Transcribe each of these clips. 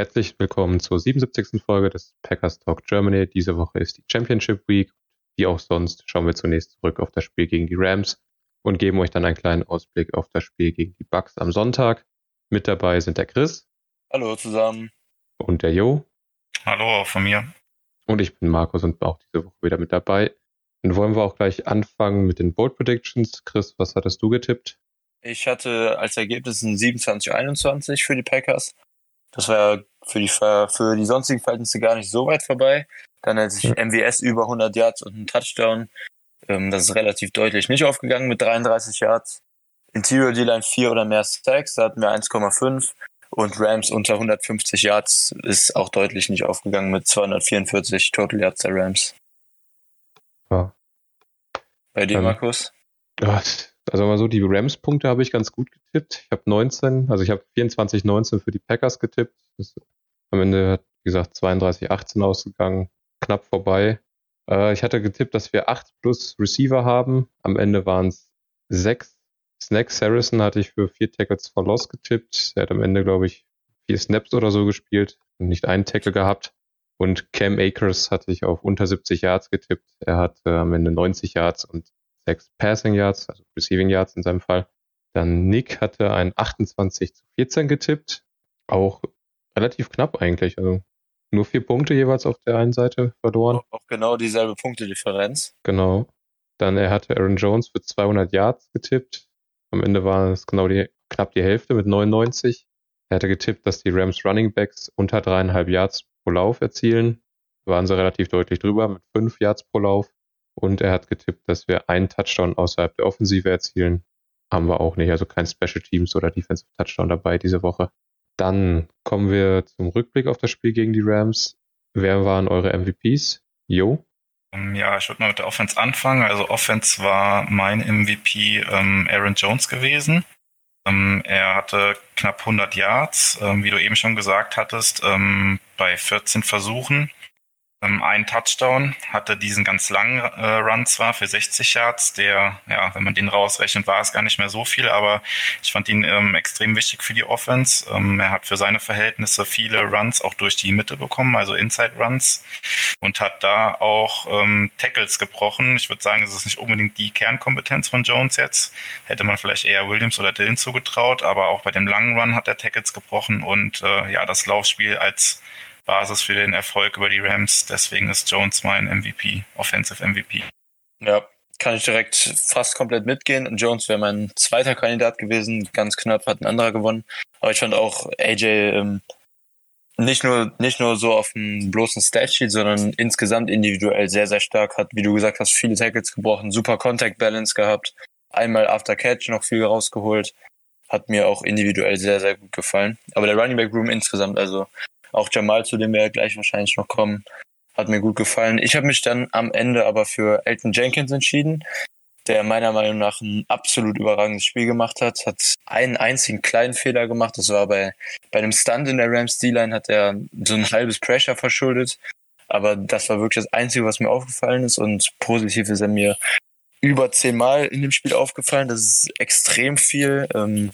Herzlich willkommen zur 77. Folge des Packers Talk Germany. Diese Woche ist die Championship Week. Wie auch sonst schauen wir zunächst zurück auf das Spiel gegen die Rams und geben euch dann einen kleinen Ausblick auf das Spiel gegen die Bucks am Sonntag. Mit dabei sind der Chris. Hallo zusammen. Und der Jo. Hallo auch von mir. Und ich bin Markus und bin auch diese Woche wieder mit dabei. Dann wollen wir auch gleich anfangen mit den Bold Predictions. Chris, was hattest du getippt? Ich hatte als Ergebnis ein 27-21 für die Packers. Das war ja für die, für die sonstigen Verhältnisse gar nicht so weit vorbei. Dann hatte ich MWS über 100 Yards und einen Touchdown. Ähm, das ist relativ deutlich nicht aufgegangen mit 33 Yards. Interior D-Line 4 oder mehr Stacks, da hatten wir 1,5. Und Rams unter 150 Yards ist auch deutlich nicht aufgegangen mit 244 Total Yards der Rams. Ja. Bei dir, ähm, Markus? Also mal so, die Rams-Punkte habe ich ganz gut getippt. Ich habe 19, also ich habe 24, 19 für die Packers getippt. Das am Ende hat, wie gesagt, 32, 18 ausgegangen. Knapp vorbei. Äh, ich hatte getippt, dass wir 8 plus Receiver haben. Am Ende waren es 6. Snacks Harrison hatte ich für 4 Tackles for Loss getippt. Er hat am Ende, glaube ich, 4 Snaps oder so gespielt und nicht einen Tackle gehabt. Und Cam Akers hatte ich auf unter 70 Yards getippt. Er hatte am Ende 90 Yards und 6 Passing Yards, also Receiving Yards in seinem Fall. Dann Nick hatte ein 28 zu 14 getippt. Auch relativ knapp eigentlich. Also nur vier Punkte jeweils auf der einen Seite verloren. Auch genau dieselbe Punktedifferenz. Genau. Dann er hatte Aaron Jones für 200 Yards getippt. Am Ende war es genau die, knapp die Hälfte mit 99. Er hatte getippt, dass die Rams Running Backs unter dreieinhalb Yards pro Lauf erzielen. Waren sie relativ deutlich drüber mit fünf Yards pro Lauf. Und er hat getippt, dass wir einen Touchdown außerhalb der Offensive erzielen. Haben wir auch nicht, also kein Special Teams oder Defensive Touchdown dabei diese Woche. Dann kommen wir zum Rückblick auf das Spiel gegen die Rams. Wer waren eure MVPs? Jo? Ähm, ja, ich würde mal mit der Offense anfangen. Also Offense war mein MVP ähm, Aaron Jones gewesen. Ähm, er hatte knapp 100 Yards, ähm, wie du eben schon gesagt hattest, ähm, bei 14 Versuchen einen Touchdown, hatte diesen ganz langen äh, Run zwar für 60 Yards, der, ja, wenn man den rausrechnet, war es gar nicht mehr so viel, aber ich fand ihn ähm, extrem wichtig für die Offense. Ähm, er hat für seine Verhältnisse viele Runs auch durch die Mitte bekommen, also Inside Runs und hat da auch ähm, Tackles gebrochen. Ich würde sagen, es ist nicht unbedingt die Kernkompetenz von Jones jetzt. Hätte man vielleicht eher Williams oder Dillon zugetraut, aber auch bei dem langen Run hat er Tackles gebrochen und äh, ja, das Laufspiel als Basis für den Erfolg über die Rams. Deswegen ist Jones mein MVP, Offensive MVP. Ja, kann ich direkt fast komplett mitgehen. Jones wäre mein zweiter Kandidat gewesen. Ganz knapp hat ein anderer gewonnen. Aber ich fand auch AJ ähm, nicht nur nicht nur so auf dem bloßen Statsheet, sondern insgesamt individuell sehr sehr stark. Hat, wie du gesagt hast, viele Tackles gebrochen, super Contact Balance gehabt, einmal After Catch noch viel rausgeholt. Hat mir auch individuell sehr sehr gut gefallen. Aber der Running Back Room insgesamt, also auch Jamal, zu dem wir gleich wahrscheinlich noch kommen, hat mir gut gefallen. Ich habe mich dann am Ende aber für Elton Jenkins entschieden, der meiner Meinung nach ein absolut überragendes Spiel gemacht hat. Hat einen einzigen kleinen Fehler gemacht. Das war bei, bei einem Stunt in der Rams D-Line hat er so ein halbes Pressure verschuldet. Aber das war wirklich das Einzige, was mir aufgefallen ist. Und positiv ist er mir über zehnmal in dem Spiel aufgefallen. Das ist extrem viel. Ähm,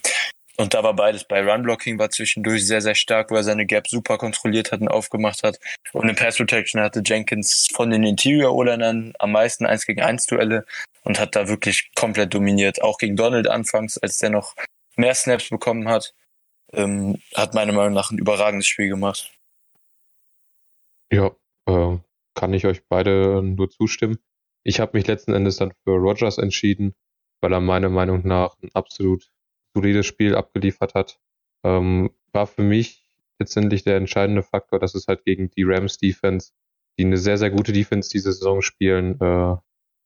und da war beides. Bei Run-Blocking war zwischendurch sehr, sehr stark, wo er seine Gap super kontrolliert hat und aufgemacht hat. Und in Pass Protection hatte Jenkins von den Interior O-Linern am meisten 1 gegen 1 Duelle und hat da wirklich komplett dominiert. Auch gegen Donald anfangs, als der noch mehr Snaps bekommen hat, ähm, hat meiner Meinung nach ein überragendes Spiel gemacht. Ja, äh, kann ich euch beide nur zustimmen. Ich habe mich letzten Endes dann für Rogers entschieden, weil er meiner Meinung nach ein absolut solides Spiel abgeliefert hat. Ähm, war für mich letztendlich der entscheidende Faktor, dass es halt gegen die Rams Defense, die eine sehr, sehr gute Defense diese Saison spielen, äh,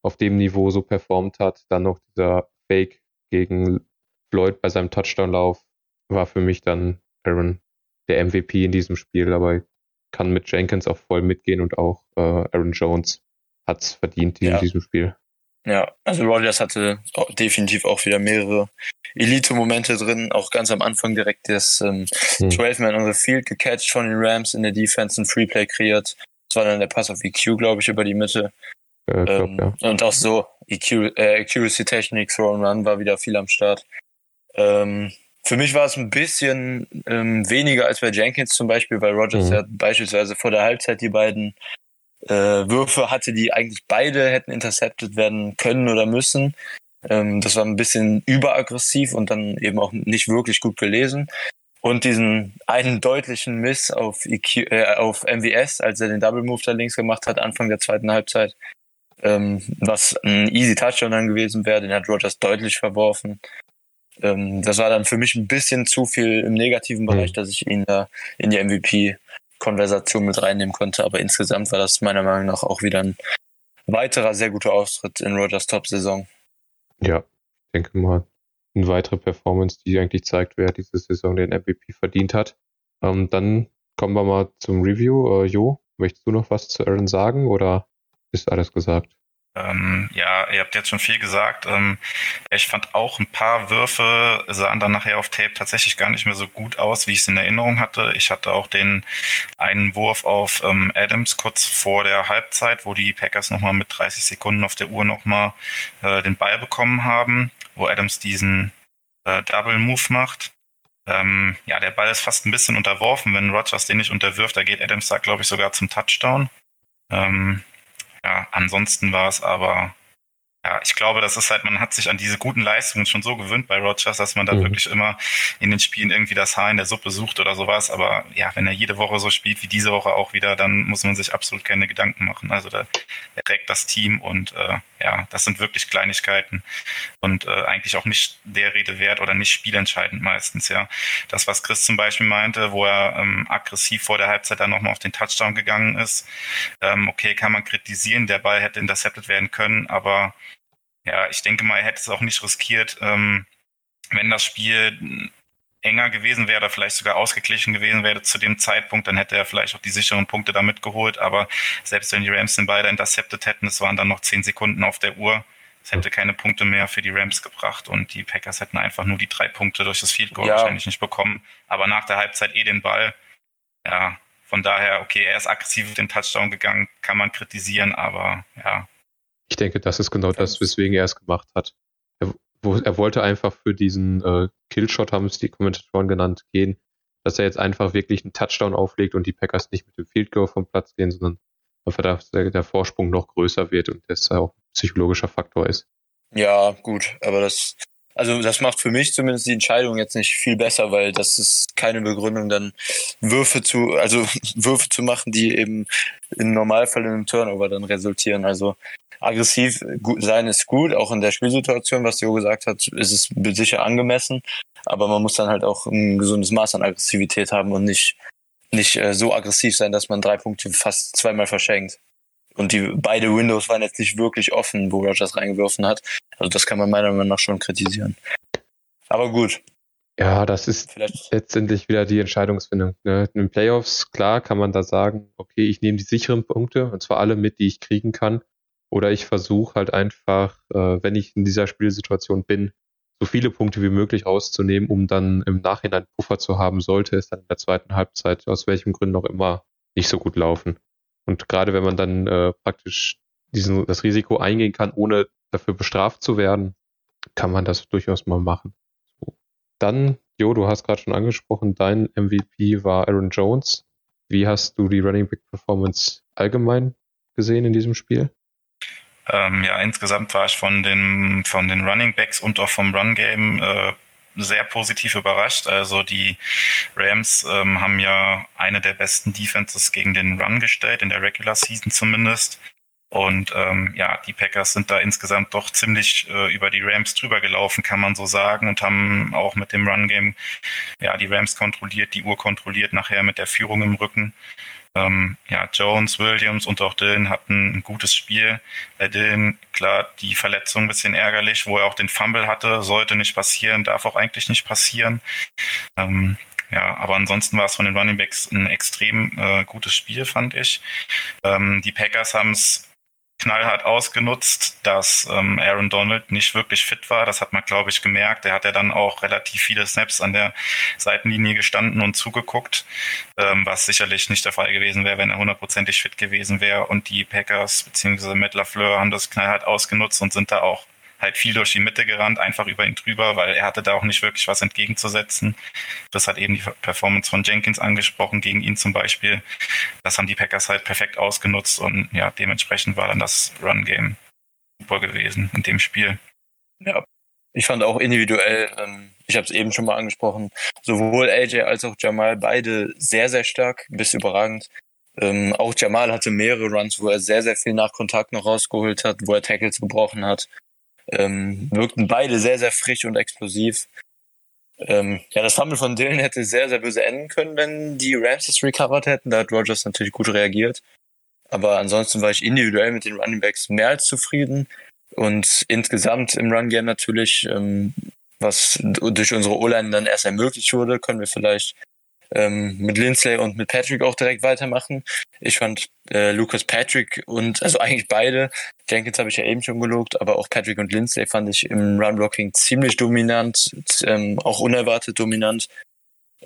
auf dem Niveau so performt hat. Dann noch dieser Fake gegen Floyd bei seinem Touchdown-Lauf war für mich dann Aaron der MVP in diesem Spiel. Aber kann mit Jenkins auch voll mitgehen und auch äh, Aaron Jones hat es verdient in diesem Spiel. Ja, also Rogers hatte definitiv auch wieder mehrere Elite-Momente drin, auch ganz am Anfang direkt das ähm, hm. 12-Man on the Field gecatcht von den Rams in der Defense, ein Freeplay kreiert. Das war dann der Pass auf EQ, glaube ich, über die Mitte. Äh, glaub, ähm, ja. Und auch so, EQ, äh, Accuracy Technik, Throw and Run war wieder viel am Start. Ähm, für mich war es ein bisschen ähm, weniger als bei Jenkins zum Beispiel, weil Rogers mhm. ja beispielsweise vor der Halbzeit die beiden äh, Würfe hatte, die eigentlich beide hätten intercepted werden können oder müssen. Ähm, das war ein bisschen überaggressiv und dann eben auch nicht wirklich gut gelesen. Und diesen einen deutlichen Miss auf, EQ, äh, auf MWS, als er den Double Move da links gemacht hat, Anfang der zweiten Halbzeit, ähm, was ein easy Touchdown dann gewesen wäre, den hat Rogers deutlich verworfen. Ähm, das war dann für mich ein bisschen zu viel im negativen Bereich, mhm. dass ich ihn da in die MVP-Konversation mit reinnehmen konnte. Aber insgesamt war das meiner Meinung nach auch wieder ein weiterer sehr guter Auftritt in Rogers Top-Saison. Ja, ich denke mal, eine weitere Performance, die eigentlich zeigt, wer diese Saison den MVP verdient hat. Ähm, dann kommen wir mal zum Review. Äh, jo, möchtest du noch was zu Aaron sagen oder ist alles gesagt? Ähm, ja, ihr habt jetzt schon viel gesagt. Ähm, ich fand auch ein paar Würfe sahen dann nachher auf Tape tatsächlich gar nicht mehr so gut aus, wie ich es in Erinnerung hatte. Ich hatte auch den einen Wurf auf ähm, Adams kurz vor der Halbzeit, wo die Packers nochmal mit 30 Sekunden auf der Uhr nochmal äh, den Ball bekommen haben, wo Adams diesen äh, Double Move macht. Ähm, ja, der Ball ist fast ein bisschen unterworfen, wenn Rogers den nicht unterwirft. Da geht Adams da, glaube ich, sogar zum Touchdown. Ähm, ja, ansonsten war es aber ja, ich glaube, das ist halt, man hat sich an diese guten Leistungen schon so gewöhnt bei Rogers, dass man da mhm. wirklich immer in den Spielen irgendwie das Haar in der Suppe sucht oder sowas. Aber ja, wenn er jede Woche so spielt wie diese Woche auch wieder, dann muss man sich absolut keine Gedanken machen. Also da, trägt das Team und äh, ja, das sind wirklich Kleinigkeiten und äh, eigentlich auch nicht der Rede wert oder nicht spielentscheidend meistens, ja. Das, was Chris zum Beispiel meinte, wo er ähm, aggressiv vor der Halbzeit dann nochmal auf den Touchdown gegangen ist, ähm, okay, kann man kritisieren, der Ball hätte intercepted werden können, aber ja, ich denke mal, er hätte es auch nicht riskiert, ähm, wenn das Spiel enger gewesen wäre, oder vielleicht sogar ausgeglichen gewesen wäre zu dem Zeitpunkt, dann hätte er vielleicht auch die sicheren Punkte damit geholt. Aber selbst wenn die Rams den beide intercepted hätten, es waren dann noch zehn Sekunden auf der Uhr, es hätte keine Punkte mehr für die Rams gebracht und die Packers hätten einfach nur die drei Punkte durch das Field Goal ja. wahrscheinlich nicht bekommen. Aber nach der Halbzeit eh den Ball. Ja, von daher, okay, er ist aggressiv auf den Touchdown gegangen, kann man kritisieren, aber ja, ich denke, das ist genau das, weswegen er es gemacht hat. Wo, er wollte einfach für diesen äh, Killshot, haben es die Kommentatoren genannt, gehen, dass er jetzt einfach wirklich einen Touchdown auflegt und die Packers nicht mit dem Field Goal vom Platz gehen, sondern einfach, dass der, der Vorsprung noch größer wird und das auch ein psychologischer Faktor ist. Ja, gut, aber das, also das macht für mich zumindest die Entscheidung jetzt nicht viel besser, weil das ist keine Begründung, dann Würfe zu, also Würfe zu machen, die eben im Normalfall in einem Turnover dann resultieren. Also aggressiv sein ist gut, auch in der Spielsituation, was Jo gesagt hat, ist es sicher angemessen. Aber man muss dann halt auch ein gesundes Maß an Aggressivität haben und nicht, nicht äh, so aggressiv sein, dass man drei Punkte fast zweimal verschenkt. Und die beide Windows waren jetzt nicht wirklich offen, wo Rogers reingeworfen hat. Also das kann man meiner Meinung nach schon kritisieren. Aber gut. Ja, das ist Vielleicht. letztendlich wieder die Entscheidungsfindung. Ne? In den Playoffs, klar, kann man da sagen, okay, ich nehme die sicheren Punkte, und zwar alle mit, die ich kriegen kann. Oder ich versuche halt einfach, äh, wenn ich in dieser Spielsituation bin, so viele Punkte wie möglich rauszunehmen, um dann im Nachhinein Puffer zu haben, sollte es dann in der zweiten Halbzeit aus welchem Grund auch immer nicht so gut laufen. Und gerade wenn man dann äh, praktisch diesen, das Risiko eingehen kann, ohne dafür bestraft zu werden, kann man das durchaus mal machen. So. Dann, Jo, du hast gerade schon angesprochen, dein MVP war Aaron Jones. Wie hast du die Running Back Performance allgemein gesehen in diesem Spiel? Ähm, ja, insgesamt war ich von den, von den Running Backs und auch vom Run Game äh, sehr positiv überrascht. Also die Rams ähm, haben ja eine der besten Defenses gegen den Run gestellt, in der Regular Season zumindest. Und ähm, ja, die Packers sind da insgesamt doch ziemlich äh, über die Rams drüber gelaufen, kann man so sagen, und haben auch mit dem Run-Game ja die Rams kontrolliert, die Uhr kontrolliert, nachher mit der Führung im Rücken. Ähm, ja, Jones, Williams und auch Dylan hatten ein gutes Spiel. Bei Dylan, klar, die Verletzung ein bisschen ärgerlich, wo er auch den Fumble hatte, sollte nicht passieren, darf auch eigentlich nicht passieren. Ähm, ja, aber ansonsten war es von den Running Backs ein extrem äh, gutes Spiel, fand ich. Ähm, die Packers haben es knallhart ausgenutzt, dass ähm, Aaron Donald nicht wirklich fit war. Das hat man, glaube ich, gemerkt. Er hat ja dann auch relativ viele Snaps an der Seitenlinie gestanden und zugeguckt, ähm, was sicherlich nicht der Fall gewesen wäre, wenn er hundertprozentig fit gewesen wäre. Und die Packers bzw. Matt LaFleur haben das knallhart ausgenutzt und sind da auch halt viel durch die Mitte gerannt, einfach über ihn drüber, weil er hatte da auch nicht wirklich was entgegenzusetzen. Das hat eben die Performance von Jenkins angesprochen, gegen ihn zum Beispiel. Das haben die Packers halt perfekt ausgenutzt und ja, dementsprechend war dann das Run-Game super gewesen in dem Spiel. Ja, ich fand auch individuell, ähm, ich habe es eben schon mal angesprochen, sowohl AJ als auch Jamal beide sehr, sehr stark, bis überragend. Ähm, auch Jamal hatte mehrere Runs, wo er sehr, sehr viel nach Kontakt noch rausgeholt hat, wo er Tackles gebrochen hat. Ähm, wirkten beide sehr, sehr frisch und explosiv. Ähm, ja, das Fumble von Dylan hätte sehr, sehr böse enden können, wenn die Rams es recovered hätten. Da hat Rogers natürlich gut reagiert. Aber ansonsten war ich individuell mit den Running Backs mehr als zufrieden. Und insgesamt im Run-Game natürlich, ähm, was durch unsere O-Line dann erst ermöglicht wurde, können wir vielleicht ähm, mit Lindsley und mit Patrick auch direkt weitermachen. Ich fand äh, Lucas Patrick und also eigentlich beide, Jenkins habe ich ja eben schon gelobt, aber auch Patrick und Lindsley fand ich im Run-Blocking ziemlich dominant, ähm, auch unerwartet dominant.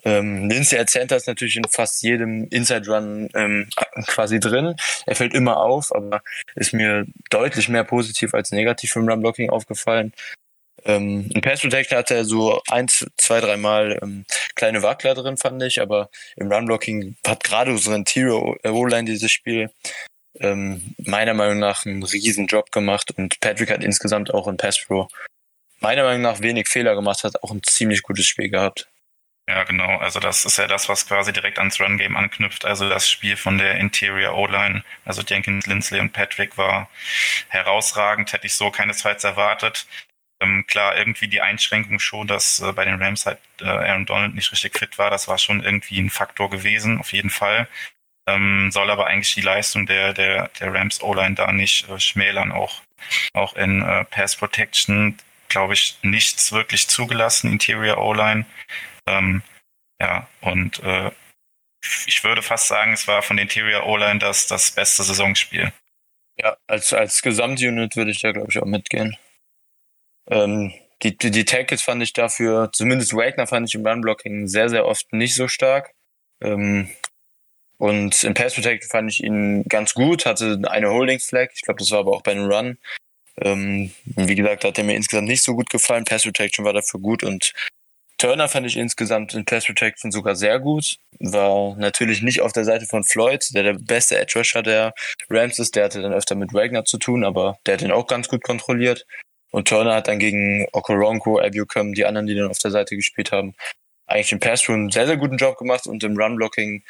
Ähm, Lindsay als Center ist natürlich in fast jedem Inside Run ähm, quasi drin. Er fällt immer auf, aber ist mir deutlich mehr positiv als negativ im Run Blocking aufgefallen. Ähm, in Pass Protection hatte er so eins, zwei, dreimal ähm, kleine Wackler drin, fand ich, aber im Run Blocking hat gerade unsere Interior O-Line dieses Spiel ähm, meiner Meinung nach einen riesen Job gemacht und Patrick hat insgesamt auch in Pass Pro meiner Meinung nach wenig Fehler gemacht, hat auch ein ziemlich gutes Spiel gehabt. Ja, genau. Also das ist ja das, was quasi direkt ans Run-Game anknüpft. Also das Spiel von der Interior O-Line, also Jenkins, Lindsley und Patrick war herausragend. Hätte ich so keinesfalls erwartet. Ähm, klar, irgendwie die Einschränkung schon, dass äh, bei den Rams halt äh, Aaron Donald nicht richtig fit war, das war schon irgendwie ein Faktor gewesen, auf jeden Fall. Ähm, soll aber eigentlich die Leistung der, der, der Rams O-Line da nicht äh, schmälern, auch, auch in äh, Pass Protection, glaube ich, nichts wirklich zugelassen, Interior O-Line. Ähm, ja, und äh, ich würde fast sagen, es war von Interior O-Line das, das beste Saisonspiel. Ja, als, als Gesamtunit würde ich da, glaube ich, auch mitgehen. Ähm, die, die, die Tackles fand ich dafür, zumindest Wagner fand ich im Run-Blocking sehr, sehr oft nicht so stark. Ähm, und im Pass Protection fand ich ihn ganz gut, hatte eine Holding Flag. Ich glaube, das war aber auch bei einem Run. Ähm, wie gesagt, hat er mir insgesamt nicht so gut gefallen. Pass Protection war dafür gut und Turner fand ich insgesamt in Pass Protection sogar sehr gut. War natürlich nicht auf der Seite von Floyd, der der beste Edge Rusher der Rams ist. Der hatte dann öfter mit Wagner zu tun, aber der hat ihn auch ganz gut kontrolliert. Und Turner hat dann gegen Okoronko, Abucum, die anderen, die dann auf der Seite gespielt haben, eigentlich im Pass einen sehr, sehr guten Job gemacht und im Run-Blocking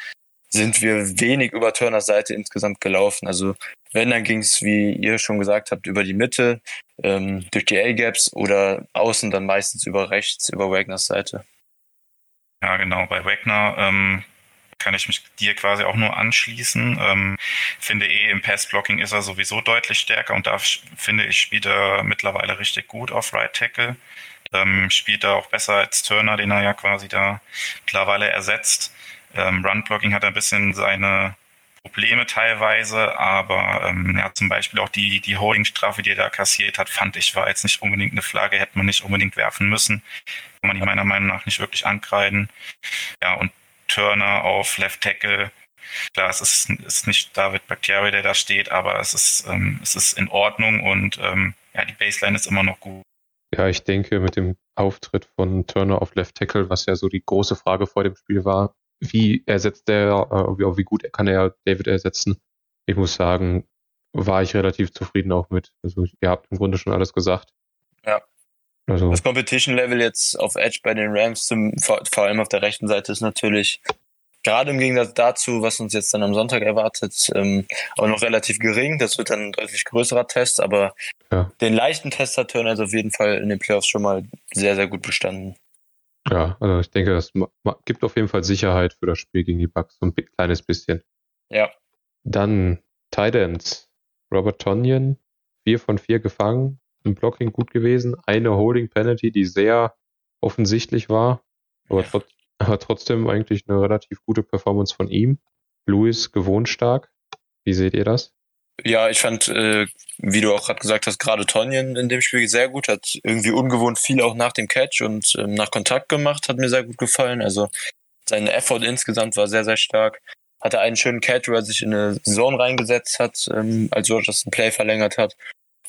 sind wir wenig über Turners Seite insgesamt gelaufen. Also wenn, dann ging es, wie ihr schon gesagt habt, über die Mitte, ähm, durch die A-Gaps oder außen dann meistens über rechts, über Wagners Seite. Ja, genau. Bei Wagner ähm, kann ich mich dir quasi auch nur anschließen. Ähm, finde eh, im Pass-Blocking ist er sowieso deutlich stärker und da finde ich, spielt er mittlerweile richtig gut auf Right Tackle. Ähm, spielt er auch besser als Turner, den er ja quasi da mittlerweile ersetzt. Ähm, Run-Blocking hat ein bisschen seine Probleme teilweise, aber ähm, ja, zum Beispiel auch die, die Holding-Strafe, die er da kassiert hat, fand ich, war jetzt nicht unbedingt eine Flagge, hätte man nicht unbedingt werfen müssen. Kann man die meiner Meinung nach nicht wirklich ankreiden. Ja, und Turner auf Left Tackle. Klar, es ist, ist nicht David Bakhtiari, der da steht, aber es ist, ähm, es ist in Ordnung und ähm, ja, die Baseline ist immer noch gut. Ja, ich denke, mit dem Auftritt von Turner auf Left Tackle, was ja so die große Frage vor dem Spiel war, wie ersetzt er, äh, wie, wie gut kann er David ersetzen? Ich muss sagen, war ich relativ zufrieden auch mit. Also ihr habt im Grunde schon alles gesagt. Ja. Also. Das Competition Level jetzt auf Edge bei den Rams, zum, vor, vor, allem auf der rechten Seite, ist natürlich gerade im Gegensatz dazu, was uns jetzt dann am Sonntag erwartet, ähm, auch noch relativ gering. Das wird dann ein deutlich größerer Test, aber ja. den leichten Test hat Turner also auf jeden Fall in den Playoffs schon mal sehr, sehr gut bestanden. Ja, also ich denke, das gibt auf jeden Fall Sicherheit für das Spiel gegen die Bucks, so ein kleines bisschen. Ja. Dann Titans. Robert Tonyan, vier von vier gefangen, im Blocking gut gewesen. Eine Holding Penalty, die sehr offensichtlich war, aber, trotz, aber trotzdem eigentlich eine relativ gute Performance von ihm. Louis gewohnt stark. Wie seht ihr das? Ja, ich fand, äh, wie du auch gerade gesagt hast, gerade Tonjen in dem Spiel sehr gut, hat irgendwie ungewohnt viel auch nach dem Catch und ähm, nach Kontakt gemacht, hat mir sehr gut gefallen. Also sein Effort insgesamt war sehr, sehr stark. Hatte einen schönen Catch, wo er sich in eine Zone reingesetzt hat, ähm, als Rogers ein Play verlängert hat.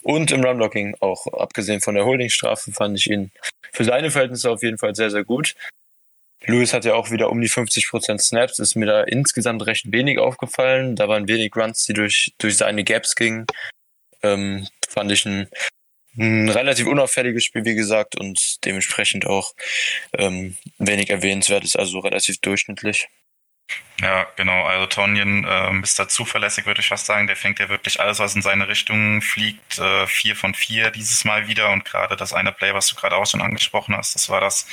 Und im Runblocking auch, abgesehen von der Holdingstrafe, fand ich ihn für seine Verhältnisse auf jeden Fall sehr, sehr gut. Lewis hat ja auch wieder um die 50% Snaps, ist mir da insgesamt recht wenig aufgefallen. Da waren wenig Runs, die durch, durch seine Gaps gingen. Ähm, fand ich ein, ein relativ unauffälliges Spiel, wie gesagt, und dementsprechend auch ähm, wenig erwähnenswert ist, also relativ durchschnittlich. Ja, genau. Also Tonjen ähm, ist da zuverlässig, würde ich fast sagen. Der fängt ja wirklich alles, was in seine Richtung fliegt. Äh, vier von vier dieses Mal wieder. Und gerade das eine Play, was du gerade auch schon angesprochen hast, das war das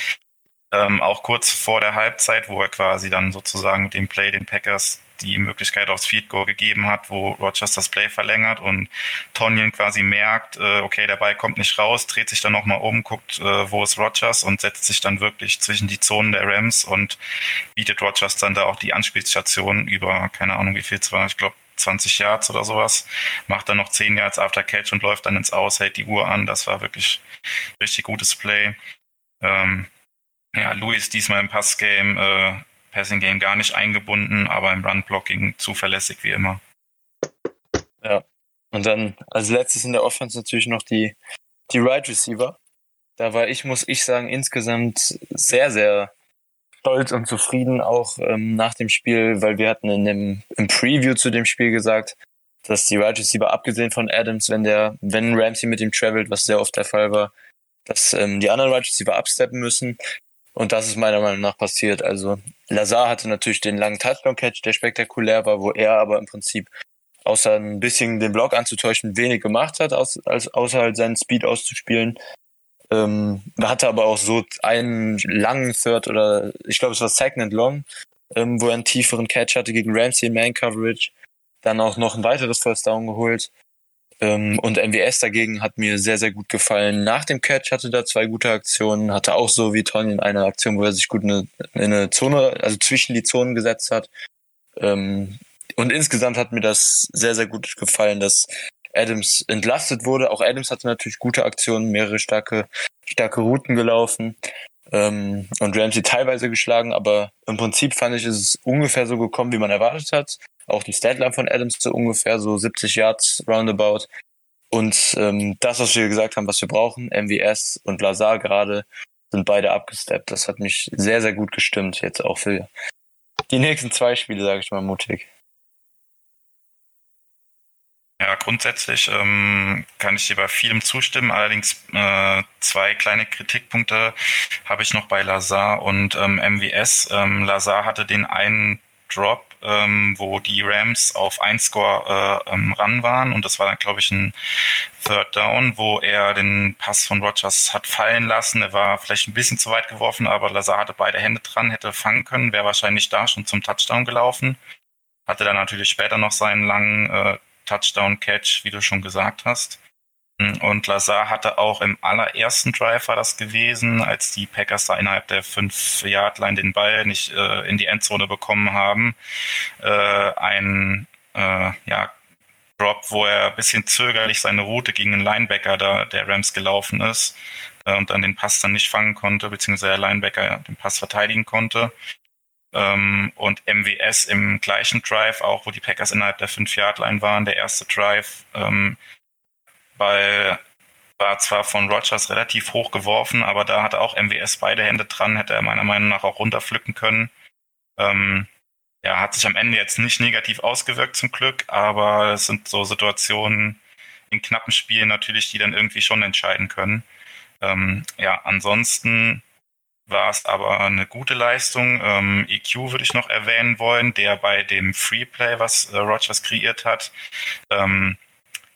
ähm, auch kurz vor der Halbzeit, wo er quasi dann sozusagen mit dem Play den Packers die Möglichkeit aufs Feed Goal gegeben hat, wo Rogers das Play verlängert und Tonyan quasi merkt, äh, okay, der Ball kommt nicht raus, dreht sich dann nochmal um, guckt, äh, wo ist Rogers und setzt sich dann wirklich zwischen die Zonen der Rams und bietet Rogers dann da auch die Anspielstation über, keine Ahnung wie viel es war, ich glaube 20 Yards oder sowas, macht dann noch 10 Yards after Catch und läuft dann ins Aus, hält die Uhr an. Das war wirklich richtig gutes Play. Ähm, ja, Luis diesmal im Passgame, äh, Passing Game gar nicht eingebunden, aber im Run-Blocking zuverlässig wie immer. Ja. Und dann als letztes in der Offense natürlich noch die, die Right Receiver. Da war ich, muss ich sagen, insgesamt sehr, sehr stolz und zufrieden auch ähm, nach dem Spiel, weil wir hatten in dem, im Preview zu dem Spiel gesagt, dass die Right Receiver, abgesehen von Adams, wenn der, wenn Ramsey mit ihm travelt, was sehr oft der Fall war, dass ähm, die anderen Right Receiver absteppen müssen. Und das ist meiner Meinung nach passiert. Also Lazar hatte natürlich den langen Touchdown-Catch, der spektakulär war, wo er aber im Prinzip außer ein bisschen den Block anzutäuschen, wenig gemacht hat, als, außer halt seinen Speed auszuspielen. Ähm, hatte aber auch so einen langen Third oder ich glaube es war Second and Long, ähm, wo er einen tieferen Catch hatte gegen Ramsey in Man Coverage. Dann auch noch ein weiteres First Down geholt. Ähm, und MWS dagegen hat mir sehr, sehr gut gefallen. Nach dem Catch hatte da zwei gute Aktionen, hatte auch so wie Tony in einer Aktion, wo er sich gut in eine, Zone, also zwischen die Zonen gesetzt hat. Ähm, und insgesamt hat mir das sehr, sehr gut gefallen, dass Adams entlastet wurde. Auch Adams hatte natürlich gute Aktionen, mehrere starke, starke Routen gelaufen ähm, und Ramsey teilweise geschlagen, aber im Prinzip fand ich, ist es ungefähr so gekommen, wie man erwartet hat. Auch die Statline von Adams so ungefähr so 70 Yards roundabout. Und ähm, das, was wir gesagt haben, was wir brauchen, MVS und Lazar gerade, sind beide abgesteppt. Das hat mich sehr, sehr gut gestimmt, jetzt auch für die nächsten zwei Spiele, sage ich mal mutig. Ja, grundsätzlich ähm, kann ich dir bei vielem zustimmen. Allerdings äh, zwei kleine Kritikpunkte habe ich noch bei Lazar und ähm, MVS. Ähm, Lazar hatte den einen Drop, ähm, wo die Rams auf ein Score äh, ähm, ran waren und das war dann, glaube ich, ein Third Down, wo er den Pass von Rogers hat fallen lassen. Er war vielleicht ein bisschen zu weit geworfen, aber Lazar hatte beide Hände dran, hätte fangen können, wäre wahrscheinlich da schon zum Touchdown gelaufen. Hatte dann natürlich später noch seinen langen äh, Touchdown-Catch, wie du schon gesagt hast. Und Lazar hatte auch im allerersten Drive war das gewesen, als die Packers da innerhalb der 5-Yard-Line den Ball nicht äh, in die Endzone bekommen haben, äh, ein äh, ja, Drop, wo er ein bisschen zögerlich seine Route gegen einen Linebacker da, der Rams gelaufen ist äh, und dann den Pass dann nicht fangen konnte, beziehungsweise der Linebacker den Pass verteidigen konnte. Ähm, und MWS im gleichen Drive, auch wo die Packers innerhalb der 5-Yard-Line waren, der erste Drive, ähm, weil war zwar von Rogers relativ hoch geworfen, aber da hatte auch MWS beide Hände dran, hätte er meiner Meinung nach auch runterpflücken können. Ähm, ja, hat sich am Ende jetzt nicht negativ ausgewirkt zum Glück, aber es sind so Situationen in knappen Spielen natürlich, die dann irgendwie schon entscheiden können. Ähm, ja, ansonsten war es aber eine gute Leistung. Ähm, EQ würde ich noch erwähnen wollen, der bei dem Freeplay, was äh, Rogers kreiert hat, ähm,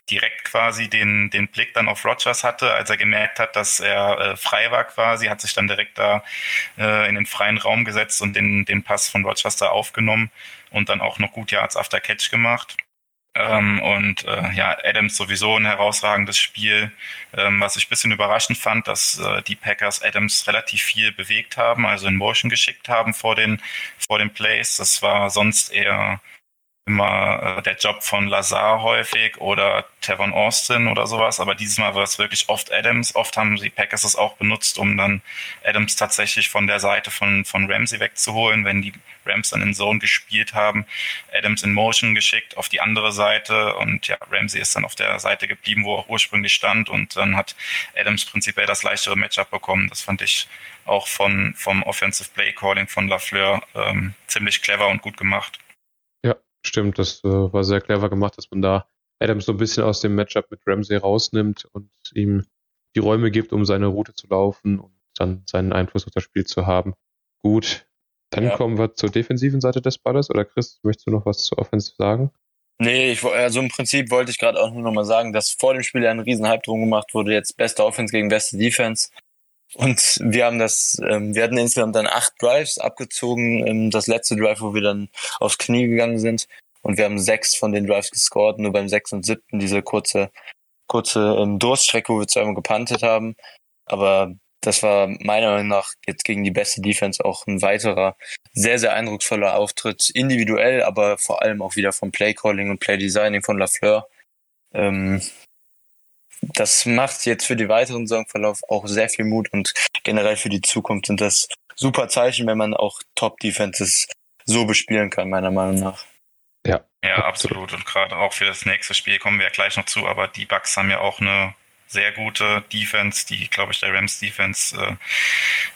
direkt quasi den, den Blick dann auf Rogers hatte, als er gemerkt hat, dass er äh, frei war quasi, hat sich dann direkt da äh, in den freien Raum gesetzt und den, den Pass von Rogers da aufgenommen und dann auch noch gut Yards after Catch gemacht. Ähm, und äh, ja, Adams sowieso ein herausragendes Spiel. Ähm, was ich ein bisschen überraschend fand, dass äh, die Packers Adams relativ viel bewegt haben, also in Motion geschickt haben vor den, vor den Plays. Das war sonst eher immer äh, der Job von Lazar häufig oder Tevon Austin oder sowas, aber dieses Mal war es wirklich oft Adams. Oft haben die Packers es auch benutzt, um dann Adams tatsächlich von der Seite von, von Ramsey wegzuholen, wenn die Rams dann in Zone gespielt haben. Adams in Motion geschickt auf die andere Seite und ja, Ramsey ist dann auf der Seite geblieben, wo er ursprünglich stand und dann hat Adams prinzipiell das leichtere Matchup bekommen. Das fand ich auch von, vom Offensive Play Calling von Lafleur ähm, ziemlich clever und gut gemacht. Stimmt, das äh, war sehr clever gemacht, dass man da Adams so ein bisschen aus dem Matchup mit Ramsey rausnimmt und ihm die Räume gibt, um seine Route zu laufen und dann seinen Einfluss auf das Spiel zu haben. Gut, dann ja. kommen wir zur defensiven Seite des Balles. Oder Chris, möchtest du noch was zur Offense sagen? Nee, ich, also im Prinzip wollte ich gerade auch nur noch mal sagen, dass vor dem Spiel ein riesen Hype drum gemacht wurde, jetzt beste Offense gegen beste Defense. Und wir haben das, ähm, wir hatten insgesamt dann acht Drives abgezogen, ähm, das letzte Drive, wo wir dann aufs Knie gegangen sind. Und wir haben sechs von den Drives gescored, nur beim sechs und siebten diese kurze, kurze ähm, Durststrecke, wo wir zweimal gepantet haben. Aber das war meiner Meinung nach jetzt gegen die beste Defense auch ein weiterer sehr, sehr eindrucksvoller Auftritt, individuell, aber vor allem auch wieder vom Playcalling und Playdesigning von Lafleur. Ähm, das macht jetzt für die weiteren Saisonverlauf auch sehr viel Mut und generell für die Zukunft sind das super Zeichen, wenn man auch Top-Defenses so bespielen kann, meiner Meinung nach. Ja, ja, absolut. Und gerade auch für das nächste Spiel kommen wir ja gleich noch zu, aber die Bucks haben ja auch eine sehr gute Defense, die, glaube ich, der Rams Defense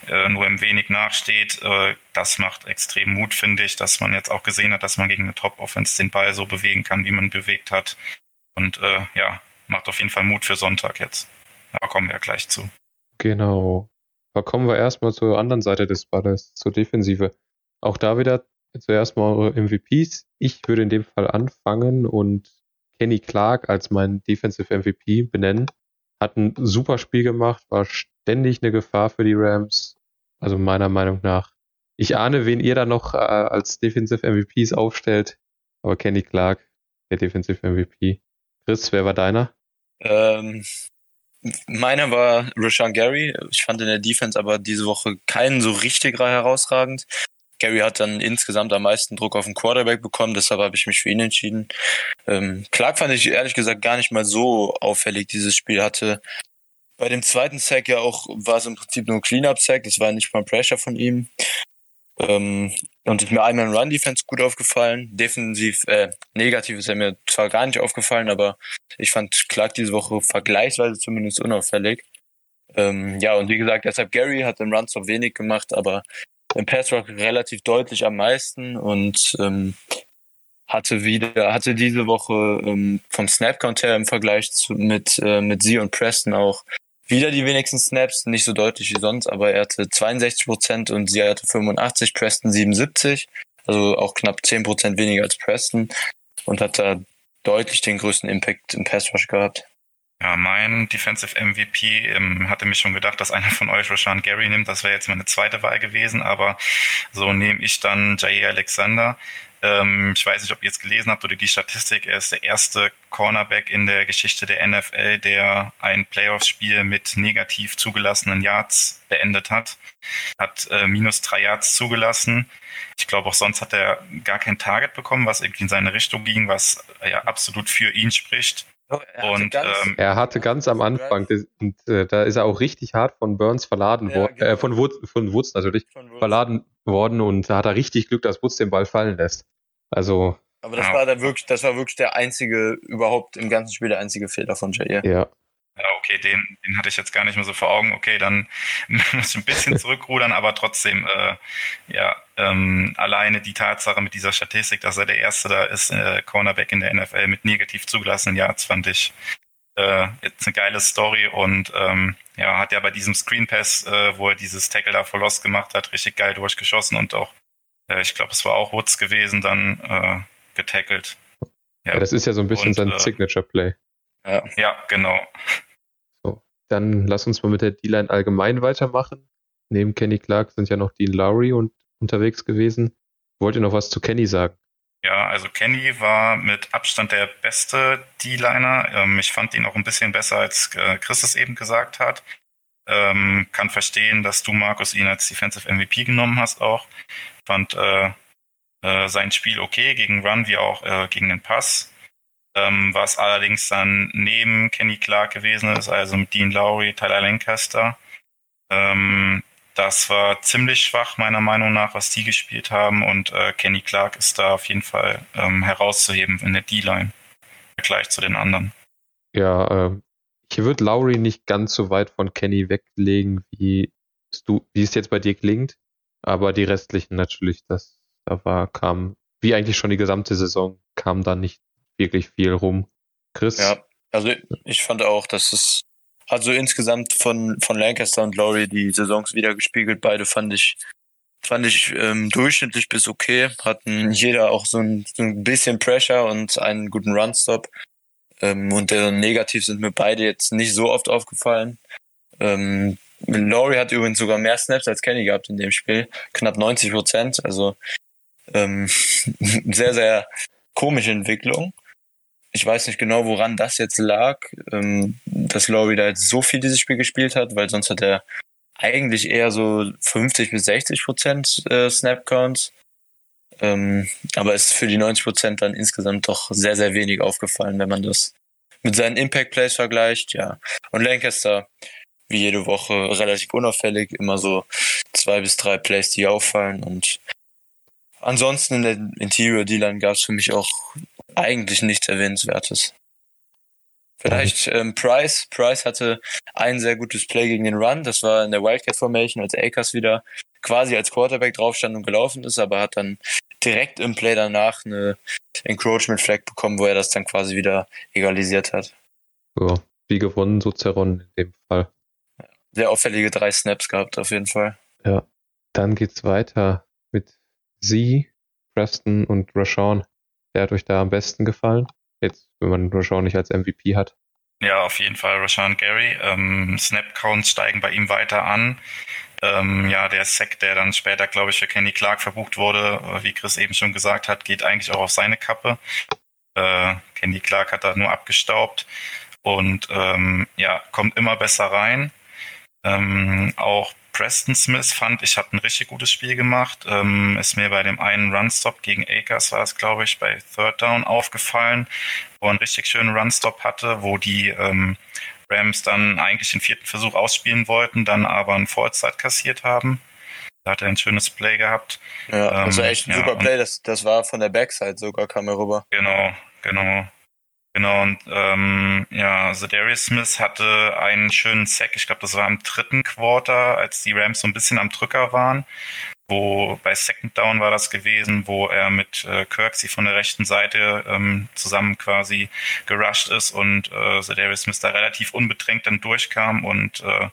äh, äh, nur im wenig nachsteht. Äh, das macht extrem Mut, finde ich, dass man jetzt auch gesehen hat, dass man gegen eine Top-Offense den Ball so bewegen kann, wie man bewegt hat. Und äh, ja, macht auf jeden Fall Mut für Sonntag jetzt. Da kommen wir ja gleich zu. Genau. Aber kommen wir erstmal zur anderen Seite des Balles, zur Defensive. Auch da wieder zuerst mal eure MVPs. Ich würde in dem Fall anfangen und Kenny Clark als mein Defensive MVP benennen. Hat ein super Spiel gemacht, war ständig eine Gefahr für die Rams. Also meiner Meinung nach. Ich ahne, wen ihr da noch äh, als Defensive MVPs aufstellt, aber Kenny Clark, der Defensive MVP. Chris, wer war deiner? Ähm, meiner war Rashan Gary. Ich fand in der Defense aber diese Woche keinen so richtig herausragend. Gary hat dann insgesamt am meisten Druck auf den Quarterback bekommen, deshalb habe ich mich für ihn entschieden. Ähm, Clark fand ich ehrlich gesagt gar nicht mal so auffällig, dieses Spiel hatte. Bei dem zweiten Sack ja auch war es im Prinzip nur ein Cleanup-Sack, das war nicht mal Pressure von ihm. Ähm, und ist mir einmal in Run-Defense gut aufgefallen. Defensiv, äh, negativ ist er mir zwar gar nicht aufgefallen, aber ich fand Clark diese Woche vergleichsweise zumindest unauffällig. Ähm, ja, und wie gesagt, deshalb Gary hat im Run zwar wenig gemacht, aber im Passrock relativ deutlich am meisten und ähm, hatte wieder, hatte diese Woche ähm, vom Snap-Count her im Vergleich zu, mit, äh, mit sie und Preston auch wieder die wenigsten Snaps, nicht so deutlich wie sonst, aber er hatte 62 Prozent und sie hatte 85, Preston 77, also auch knapp 10 Prozent weniger als Preston und hat da deutlich den größten Impact im Pass Rush gehabt. Ja, mein Defensive MVP ähm, hatte mich schon gedacht, dass einer von euch Rashan Gary nimmt. Das wäre jetzt meine zweite Wahl gewesen, aber so nehme ich dann Jair Alexander. Ähm, ich weiß nicht, ob ihr jetzt gelesen habt oder die Statistik. Er ist der erste Cornerback in der Geschichte der NFL, der ein Playoffs-Spiel mit negativ zugelassenen Yards beendet hat. Hat äh, minus drei Yards zugelassen. Ich glaube, auch sonst hat er gar kein Target bekommen, was irgendwie in seine Richtung ging, was ja absolut für ihn spricht. Er und ganz, ähm, er hatte ganz am Anfang, und, äh, da ist er auch richtig hart von Burns verladen ja, worden, genau. äh, von, Woods, von Woods natürlich von verladen worden und da hat er richtig Glück, dass Woods den Ball fallen lässt. Also. Aber das ja. war da wirklich, das war wirklich der einzige, überhaupt im ganzen Spiel der einzige Fehler von Jair. Ja. Ja, okay, den, den hatte ich jetzt gar nicht mehr so vor Augen. Okay, dann muss ich ein bisschen zurückrudern, aber trotzdem, äh, ja, ähm, alleine die Tatsache mit dieser Statistik, dass er der Erste da ist, äh, Cornerback in der NFL mit negativ zugelassenen Yards, fand ich äh, jetzt eine geile Story und ähm, ja, hat ja bei diesem Screen Pass, äh, wo er dieses Tackle da verlost gemacht hat, richtig geil durchgeschossen und auch, äh, ich glaube, es war auch Woods gewesen, dann äh, getackelt. Ja. ja, das ist ja so ein bisschen und, sein äh, Signature Play. Ja, ja genau. So, dann lass uns mal mit der D-Line allgemein weitermachen. Neben Kenny Clark sind ja noch Dean Lowry und unterwegs gewesen. Wollt ihr noch was zu Kenny sagen? Ja, also Kenny war mit Abstand der beste D-Liner. Ähm, ich fand ihn auch ein bisschen besser, als äh, Chris es eben gesagt hat. Ähm, kann verstehen, dass du, Markus, ihn als Defensive MVP genommen hast auch. Fand äh, äh, sein Spiel okay, gegen Run wie auch äh, gegen den Pass. Ähm, was allerdings dann neben Kenny Clark gewesen ist, also mit Dean Lowry, Tyler Lancaster. Ähm, das war ziemlich schwach, meiner Meinung nach, was die gespielt haben. Und äh, Kenny Clark ist da auf jeden Fall ähm, herauszuheben in der D-Line im Vergleich zu den anderen. Ja, äh, ich würde Lowry nicht ganz so weit von Kenny weglegen, wie es, du, wie es jetzt bei dir klingt. Aber die restlichen natürlich, das da war, kam, wie eigentlich schon die gesamte Saison, kam da nicht wirklich viel rum. Chris? Ja, also ich fand auch, dass es also insgesamt von, von Lancaster und Laurie die Saisons wieder gespiegelt. Beide fand ich, fand ich ähm, durchschnittlich bis okay. Hatten jeder auch so ein, so ein bisschen Pressure und einen guten Runstop. Ähm, und der negativ sind mir beide jetzt nicht so oft aufgefallen. Ähm, Laurie hat übrigens sogar mehr Snaps als Kenny gehabt in dem Spiel. Knapp 90 Prozent. Also ähm, sehr, sehr komische Entwicklung ich weiß nicht genau, woran das jetzt lag, ähm, dass Laurie da jetzt so viel dieses Spiel gespielt hat, weil sonst hat er eigentlich eher so 50 bis 60 Prozent äh, Snap-Counts. Ähm, aber ist für die 90 Prozent dann insgesamt doch sehr, sehr wenig aufgefallen, wenn man das mit seinen Impact-Plays vergleicht. Ja. Und Lancaster, wie jede Woche, relativ unauffällig, immer so zwei bis drei Plays, die auffallen. Und ansonsten in der Interior D-Line gab es für mich auch eigentlich nichts Erwähnenswertes. Vielleicht ähm, Price. Price hatte ein sehr gutes Play gegen den Run. Das war in der Wildcat Formation, als Akers wieder quasi als Quarterback drauf stand und gelaufen ist, aber hat dann direkt im Play danach eine Encroachment Flag bekommen, wo er das dann quasi wieder egalisiert hat. Ja, wie gewonnen, so zerronnen in dem Fall. Sehr auffällige drei Snaps gehabt, auf jeden Fall. Ja, dann geht's weiter mit Sie, Preston und Rashawn. Wer hat euch da am besten gefallen? Jetzt, wenn man Rashawn nicht als MVP hat. Ja, auf jeden Fall Rashawn Gary. Ähm, Snap-Counts steigen bei ihm weiter an. Ähm, ja, der Sack, der dann später, glaube ich, für Kenny Clark verbucht wurde, äh, wie Chris eben schon gesagt hat, geht eigentlich auch auf seine Kappe. Äh, Kenny Clark hat da nur abgestaubt und ähm, ja, kommt immer besser rein. Ähm, auch Preston Smith fand ich, hat ein richtig gutes Spiel gemacht. Ähm, ist mir bei dem einen Runstop gegen Akers war es, glaube ich, bei Third Down aufgefallen, wo er einen richtig schönen Runstop hatte, wo die ähm, Rams dann eigentlich den vierten Versuch ausspielen wollten, dann aber einen Vollzeit kassiert haben. Da hat er ein schönes Play gehabt. Ja, das war echt ein ja, super Play. Das, das war von der Backside sogar, kam er rüber. Genau, genau. Genau, und ähm, ja, Darius Smith hatte einen schönen Sack, ich glaube, das war im dritten Quarter, als die Rams so ein bisschen am Drücker waren, wo bei Second Down war das gewesen, wo er mit äh, Kirksey von der rechten Seite ähm, zusammen quasi gerusht ist und äh, Darius Smith da relativ unbedrängt dann durchkam und äh,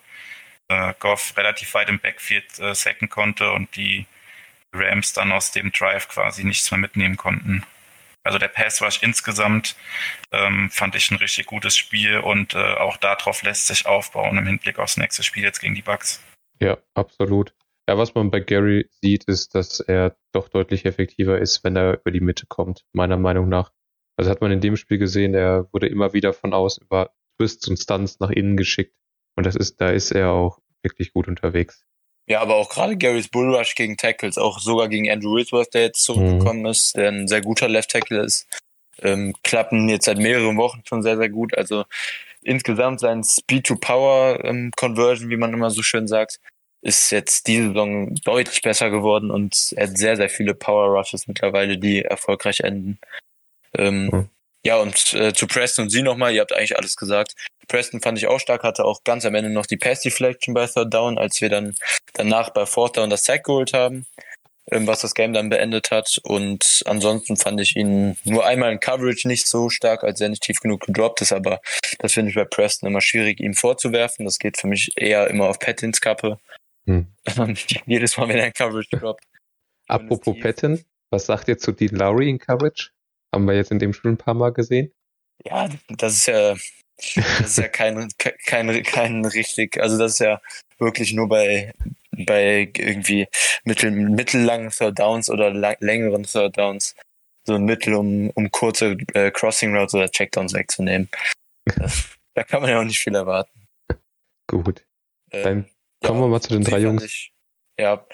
äh, Goff relativ weit im Backfield äh, sacken konnte und die Rams dann aus dem Drive quasi nichts mehr mitnehmen konnten. Also der Pass Rush insgesamt ähm, fand ich ein richtig gutes Spiel und äh, auch darauf lässt sich aufbauen im Hinblick aufs nächste Spiel jetzt gegen die Bucks. Ja, absolut. Ja, was man bei Gary sieht, ist, dass er doch deutlich effektiver ist, wenn er über die Mitte kommt, meiner Meinung nach. Also hat man in dem Spiel gesehen, er wurde immer wieder von außen über Twists und Stunts nach innen geschickt. Und das ist, da ist er auch wirklich gut unterwegs. Ja, aber auch gerade Garys Bullrush gegen Tackles, auch sogar gegen Andrew Whitworth, der jetzt zurückgekommen mhm. ist, der ein sehr guter Left Tackle ist, ähm, klappen jetzt seit mehreren Wochen schon sehr, sehr gut. Also insgesamt sein Speed-to-Power-Conversion, ähm, wie man immer so schön sagt, ist jetzt diese Saison deutlich besser geworden und er hat sehr, sehr viele Power Rushes mittlerweile, die erfolgreich enden. Ähm, mhm. Ja, und äh, zu Preston und Sie nochmal, ihr habt eigentlich alles gesagt. Preston fand ich auch stark, hatte auch ganz am Ende noch die Pass Deflection bei Third Down, als wir dann danach bei Fourth Down das Sack geholt haben, ähm, was das Game dann beendet hat. Und ansonsten fand ich ihn nur einmal in Coverage nicht so stark, als er nicht tief genug gedroppt ist, aber das finde ich bei Preston immer schwierig, ihm vorzuwerfen. Das geht für mich eher immer auf Pattins Kappe. Hm. Jedes Mal, wenn er in Coverage droppt. Apropos Patton, was sagt ihr zu Dean Lowry in Coverage? Haben wir jetzt in dem Spiel ein paar Mal gesehen. Ja, das ist ja, das ist ja kein, kein, kein richtig, also das ist ja wirklich nur bei, bei irgendwie mittel, mittellangen Third Downs oder lang, längeren Third Downs. so ein Mittel, um, um kurze äh, Crossing Routes oder Checkdowns wegzunehmen. Das, da kann man ja auch nicht viel erwarten. Gut. Ähm, Dann kommen ja, wir mal zu den drei Jungs. Ich, ja,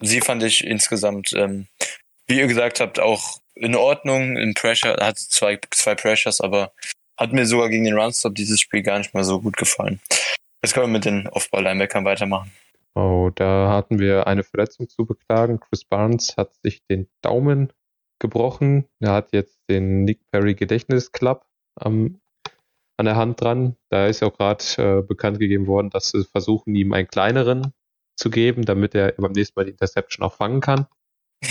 sie fand ich insgesamt, ähm, wie ihr gesagt habt, auch in Ordnung. In Pressure hatte zwei, zwei Pressures, aber hat mir sogar gegen den Runstop dieses Spiel gar nicht mal so gut gefallen. Jetzt können wir mit den Off-Ball-Linebackern weitermachen. Oh, da hatten wir eine Verletzung zu beklagen. Chris Barnes hat sich den Daumen gebrochen. Er hat jetzt den Nick Perry Gedächtnisclub am, an der Hand dran. Da ist auch gerade äh, bekannt gegeben worden, dass sie versuchen, ihm einen kleineren zu geben, damit er beim nächsten Mal die Interception auch fangen kann.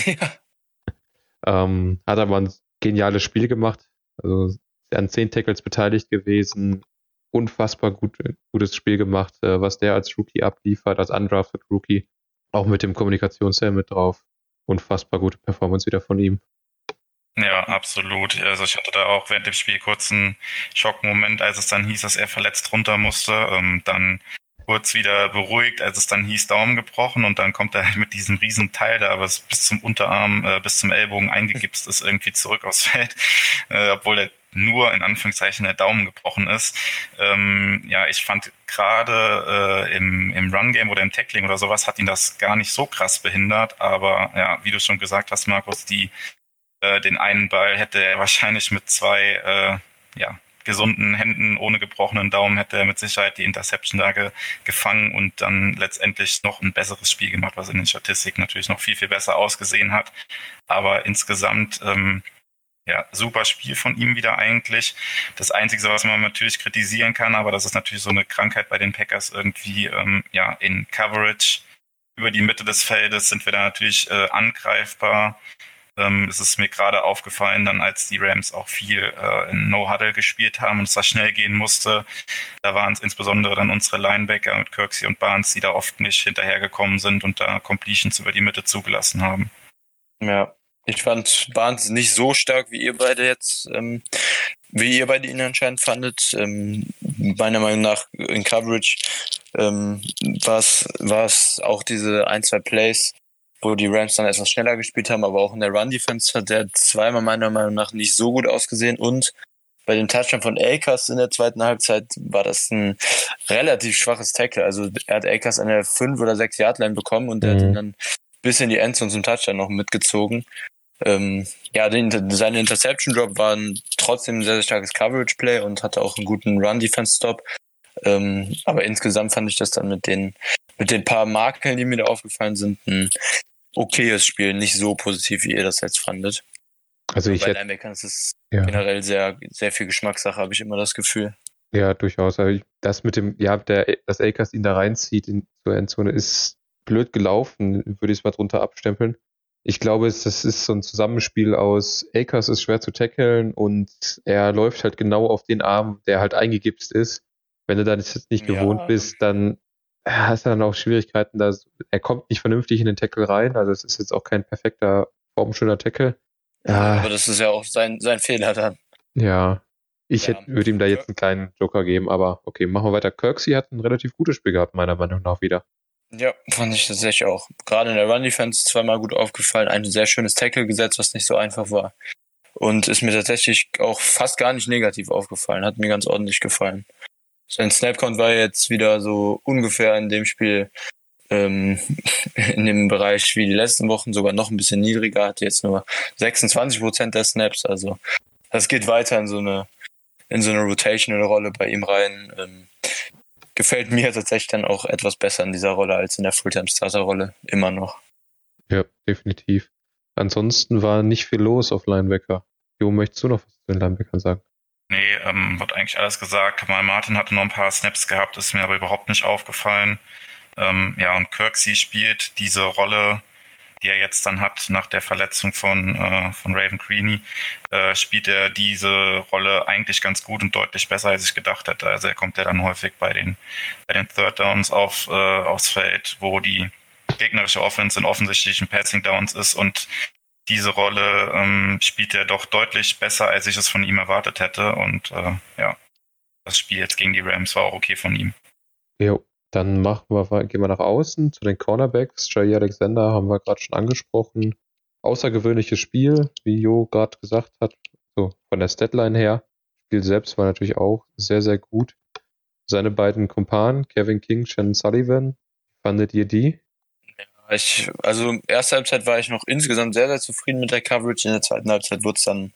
Ja. Ähm, hat aber ein geniales Spiel gemacht. Also an zehn Tackles beteiligt gewesen. Unfassbar gut, gutes Spiel gemacht, äh, was der als Rookie abliefert, als undrafted Rookie. Auch mit dem Kommunikationshelm mit drauf. Unfassbar gute Performance wieder von ihm. Ja, absolut. Also ich hatte da auch während dem Spiel kurz einen Schockmoment, als es dann hieß, dass er verletzt runter musste. Ähm, dann kurz wieder beruhigt, als es dann hieß, Daumen gebrochen und dann kommt er halt mit diesem riesen Teil da, was bis zum Unterarm, äh, bis zum Ellbogen eingegipst ist, irgendwie zurück aufs Feld, äh, obwohl er nur in Anführungszeichen der Daumen gebrochen ist. Ähm, ja, ich fand gerade äh, im, im Run-Game oder im Tackling oder sowas hat ihn das gar nicht so krass behindert, aber ja, wie du schon gesagt hast, Markus, die äh, den einen Ball hätte er wahrscheinlich mit zwei äh, ja, gesunden Händen, ohne gebrochenen Daumen, hätte er mit Sicherheit die Interception da ge gefangen und dann letztendlich noch ein besseres Spiel gemacht, was in den Statistiken natürlich noch viel, viel besser ausgesehen hat. Aber insgesamt, ähm, ja, super Spiel von ihm wieder eigentlich. Das Einzige, was man natürlich kritisieren kann, aber das ist natürlich so eine Krankheit bei den Packers irgendwie, ähm, ja, in Coverage über die Mitte des Feldes sind wir da natürlich äh, angreifbar. Ähm, es ist mir gerade aufgefallen, dann als die Rams auch viel äh, in No-Huddle gespielt haben und es da schnell gehen musste. Da waren es insbesondere dann unsere Linebacker mit Kirksey und Barnes, die da oft nicht hinterhergekommen sind und da Completions über die Mitte zugelassen haben. Ja, ich fand Barnes nicht so stark, wie ihr beide jetzt, ähm, wie ihr beide ihn anscheinend fandet. Ähm, meiner Meinung nach in Coverage ähm, war es auch diese ein, zwei Plays, wo die Rams dann etwas schneller gespielt haben, aber auch in der Run-Defense hat der zweimal meiner Meinung nach nicht so gut ausgesehen und bei dem Touchdown von Akers in der zweiten Halbzeit war das ein relativ schwaches Tackle. Also er hat Akers an der 5 oder 6 Yard Line bekommen und der mhm. hat ihn dann bis in die Endzone zum Touchdown noch mitgezogen. Ähm, ja, den, seine Interception Drop war ein, trotzdem ein sehr, sehr starkes Coverage Play und hatte auch einen guten Run Defense Stop. Ähm, aber insgesamt fand ich das dann mit den, mit den paar Makeln, die mir da aufgefallen sind, ein okayes Spiel, nicht so positiv, wie ihr das jetzt fandet. Also ich bei hätte, Linebackern ist es ja. generell sehr, sehr viel Geschmackssache, habe ich immer das Gefühl. Ja, durchaus. Aber das mit dem, ja, der, dass Akers ihn da reinzieht in zur Endzone ist blöd gelaufen, würde ich es mal drunter abstempeln. Ich glaube, es, das ist so ein Zusammenspiel aus Akers ist schwer zu tackeln und er läuft halt genau auf den Arm, der halt eingegipst ist. Wenn du dann jetzt nicht gewohnt ja. bist, dann hast du dann auch Schwierigkeiten, dass er kommt nicht vernünftig in den Tackle rein. Also es ist jetzt auch kein perfekter, formschöner Tackle. Ja, aber das ist ja auch sein, sein Fehler dann. Ja. Ich ja. würde ihm da jetzt einen kleinen Joker geben, aber okay, machen wir weiter. Kirksey hat ein relativ gutes Spiel gehabt, meiner Meinung nach wieder. Ja, fand ich tatsächlich auch. Gerade in der Run-Defense zweimal gut aufgefallen. Ein sehr schönes Tackle gesetzt, was nicht so einfach war. Und ist mir tatsächlich auch fast gar nicht negativ aufgefallen. Hat mir ganz ordentlich gefallen. Sein Snapcount war jetzt wieder so ungefähr in dem Spiel ähm, in dem Bereich wie die letzten Wochen, sogar noch ein bisschen niedriger, hat jetzt nur 26 Prozent der Snaps. Also das geht weiter in so eine in so eine rotational Rolle bei ihm rein. Ähm, gefällt mir tatsächlich dann auch etwas besser in dieser Rolle als in der Fulltime Starter Rolle immer noch. Ja, definitiv. Ansonsten war nicht viel los auf Linebacker. Jo, möchtest du noch was zu den Linebackern sagen? Nee, ähm, wird eigentlich alles gesagt. Kamal Martin hatte noch ein paar Snaps gehabt, ist mir aber überhaupt nicht aufgefallen. Ähm, ja, und Kirksey spielt diese Rolle, die er jetzt dann hat nach der Verletzung von, äh, von Raven Creaney, äh, spielt er diese Rolle eigentlich ganz gut und deutlich besser, als ich gedacht hätte. Also er kommt ja dann häufig bei den, bei den Third Downs auf, äh, aufs Feld, wo die gegnerische Offense in offensichtlichen Passing Downs ist und diese Rolle ähm, spielt er doch deutlich besser, als ich es von ihm erwartet hätte. Und äh, ja, das Spiel jetzt gegen die Rams war auch okay von ihm. Jo, dann machen wir, gehen wir nach außen zu den Cornerbacks. Jay Alexander haben wir gerade schon angesprochen. außergewöhnliches Spiel, wie Jo gerade gesagt hat, so von der Statline her. Spiel selbst war natürlich auch sehr, sehr gut. Seine beiden Kumpanen, Kevin King, Shannon Sullivan, fandet ihr die? Ja, ich, also erste Halbzeit war ich noch insgesamt sehr, sehr zufrieden mit der Coverage. In der zweiten Halbzeit wurde es dann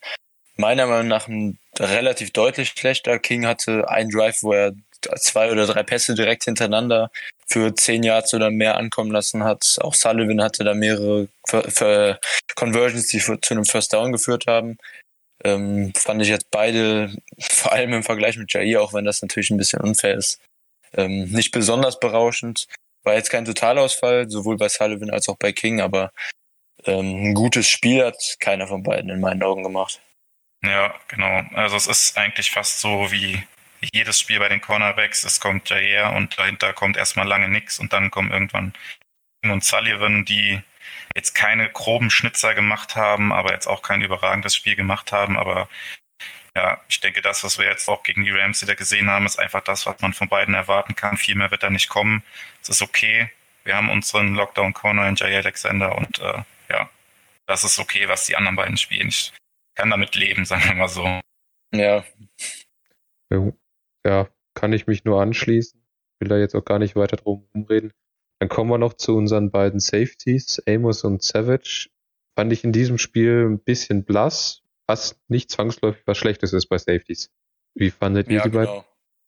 meiner Meinung nach ein relativ deutlich schlechter. King hatte einen Drive, wo er zwei oder drei Pässe direkt hintereinander für zehn Yards oder mehr ankommen lassen hat. Auch Sullivan hatte da mehrere für, für Conversions, die für, zu einem First Down geführt haben. Ähm, fand ich jetzt beide, vor allem im Vergleich mit Jair, auch wenn das natürlich ein bisschen unfair ist, ähm, nicht besonders berauschend. War jetzt kein Totalausfall, sowohl bei Sullivan als auch bei King, aber ähm, ein gutes Spiel hat keiner von beiden in meinen Augen gemacht. Ja, genau. Also es ist eigentlich fast so wie jedes Spiel bei den Cornerbacks. Es kommt Jair und dahinter kommt erstmal lange nichts und dann kommen irgendwann King und Sullivan, die jetzt keine groben Schnitzer gemacht haben, aber jetzt auch kein überragendes Spiel gemacht haben. Aber ja, ich denke, das, was wir jetzt auch gegen die Rams wieder gesehen haben, ist einfach das, was man von beiden erwarten kann. Viel mehr wird da nicht kommen. Es ist okay. Wir haben unseren Lockdown-Corner in Jay Alexander und äh, ja, das ist okay, was die anderen beiden spielen. Ich kann damit leben, sagen wir mal so. Ja. Ja, kann ich mich nur anschließen. Will da jetzt auch gar nicht weiter drum rumreden. Dann kommen wir noch zu unseren beiden Safeties, Amos und Savage. Fand ich in diesem Spiel ein bisschen blass, was nicht zwangsläufig was Schlechtes ist bei Safeties. Wie fandet ihr ja, die genau. beiden?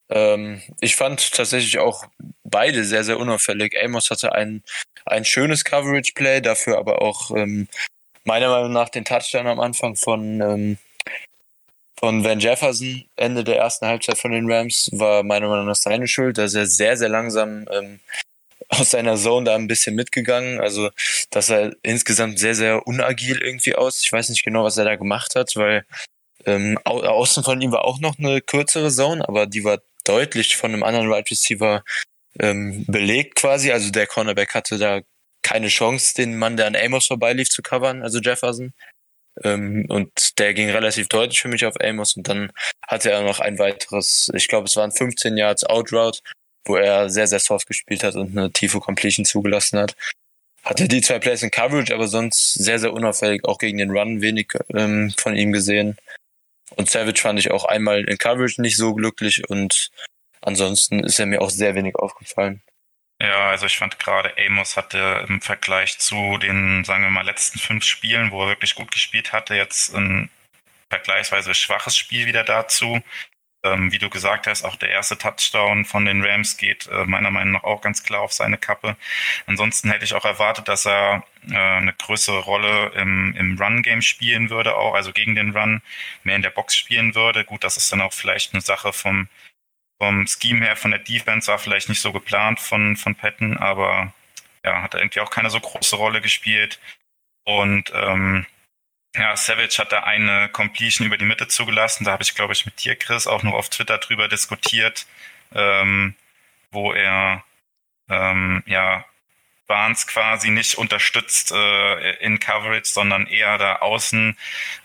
Ähm, ich fand tatsächlich auch beide sehr, sehr unauffällig. Amos hatte ein, ein schönes Coverage-Play, dafür aber auch ähm, meiner Meinung nach den Touchdown am Anfang von, ähm, von Van Jefferson, Ende der ersten Halbzeit von den Rams, war meiner Meinung nach seine Schuld, dass er sehr, sehr langsam ähm, aus seiner Zone da ein bisschen mitgegangen. Also, dass er insgesamt sehr, sehr unagil irgendwie aus. Ich weiß nicht genau, was er da gemacht hat, weil ähm, au außen von ihm war auch noch eine kürzere Zone, aber die war deutlich von einem anderen Wide right Receiver ähm, belegt quasi. Also der Cornerback hatte da keine Chance, den Mann, der an Amos vorbeilief, zu covern, also Jefferson. Ähm, und der ging relativ deutlich für mich auf Amos und dann hatte er noch ein weiteres, ich glaube, es waren 15 Yards Outroute, wo er sehr, sehr soft gespielt hat und eine tiefe Completion zugelassen hat. Hatte die zwei Plays in Coverage, aber sonst sehr, sehr unauffällig, auch gegen den Run wenig ähm, von ihm gesehen. Und Savage fand ich auch einmal in Coverage nicht so glücklich und ansonsten ist er mir auch sehr wenig aufgefallen. Ja, also ich fand gerade Amos hatte im Vergleich zu den, sagen wir mal, letzten fünf Spielen, wo er wirklich gut gespielt hatte, jetzt ein vergleichsweise schwaches Spiel wieder dazu. Ähm, wie du gesagt hast, auch der erste Touchdown von den Rams geht äh, meiner Meinung nach auch ganz klar auf seine Kappe. Ansonsten hätte ich auch erwartet, dass er äh, eine größere Rolle im, im Run-Game spielen würde, auch also gegen den Run mehr in der Box spielen würde. Gut, das ist dann auch vielleicht eine Sache vom, vom Scheme her, von der Defense war vielleicht nicht so geplant von, von Patton, aber ja, hat irgendwie auch keine so große Rolle gespielt. Und ähm, ja, Savage hat da eine Completion über die Mitte zugelassen. Da habe ich, glaube ich, mit dir, Chris, auch noch auf Twitter drüber diskutiert, ähm, wo er ähm, ja Barnes quasi nicht unterstützt äh, in Coverage, sondern eher da außen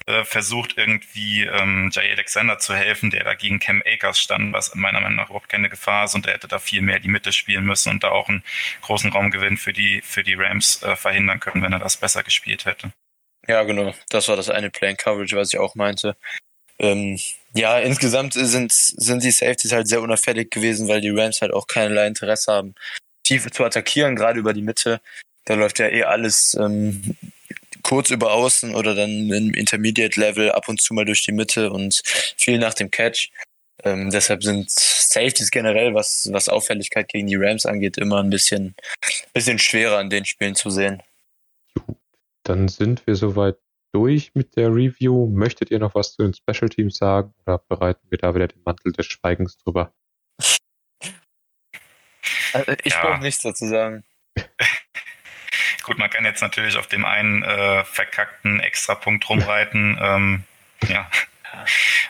äh, versucht irgendwie ähm, Jay Alexander zu helfen, der da gegen Cam Akers stand, was meiner Meinung nach überhaupt keine Gefahr ist und er hätte da viel mehr die Mitte spielen müssen und da auch einen großen Raumgewinn für die für die Rams äh, verhindern können, wenn er das besser gespielt hätte. Ja, genau. Das war das eine Play Coverage, was ich auch meinte. Ähm, ja, insgesamt sind, sind die Safeties halt sehr unauffällig gewesen, weil die Rams halt auch keinerlei Interesse haben, Tiefe zu attackieren, gerade über die Mitte. Da läuft ja eh alles ähm, kurz über außen oder dann im Intermediate Level ab und zu mal durch die Mitte und viel nach dem Catch. Ähm, deshalb sind Safeties generell, was, was Auffälligkeit gegen die Rams angeht, immer ein bisschen, bisschen schwerer in den Spielen zu sehen. Dann sind wir soweit durch mit der Review. Möchtet ihr noch was zu den Special Teams sagen oder bereiten wir da wieder den Mantel des Schweigens drüber? Also ich ja. brauche nichts dazu sagen. Gut, man kann jetzt natürlich auf dem einen äh, verkackten Extrapunkt rumreiten. ähm, ja,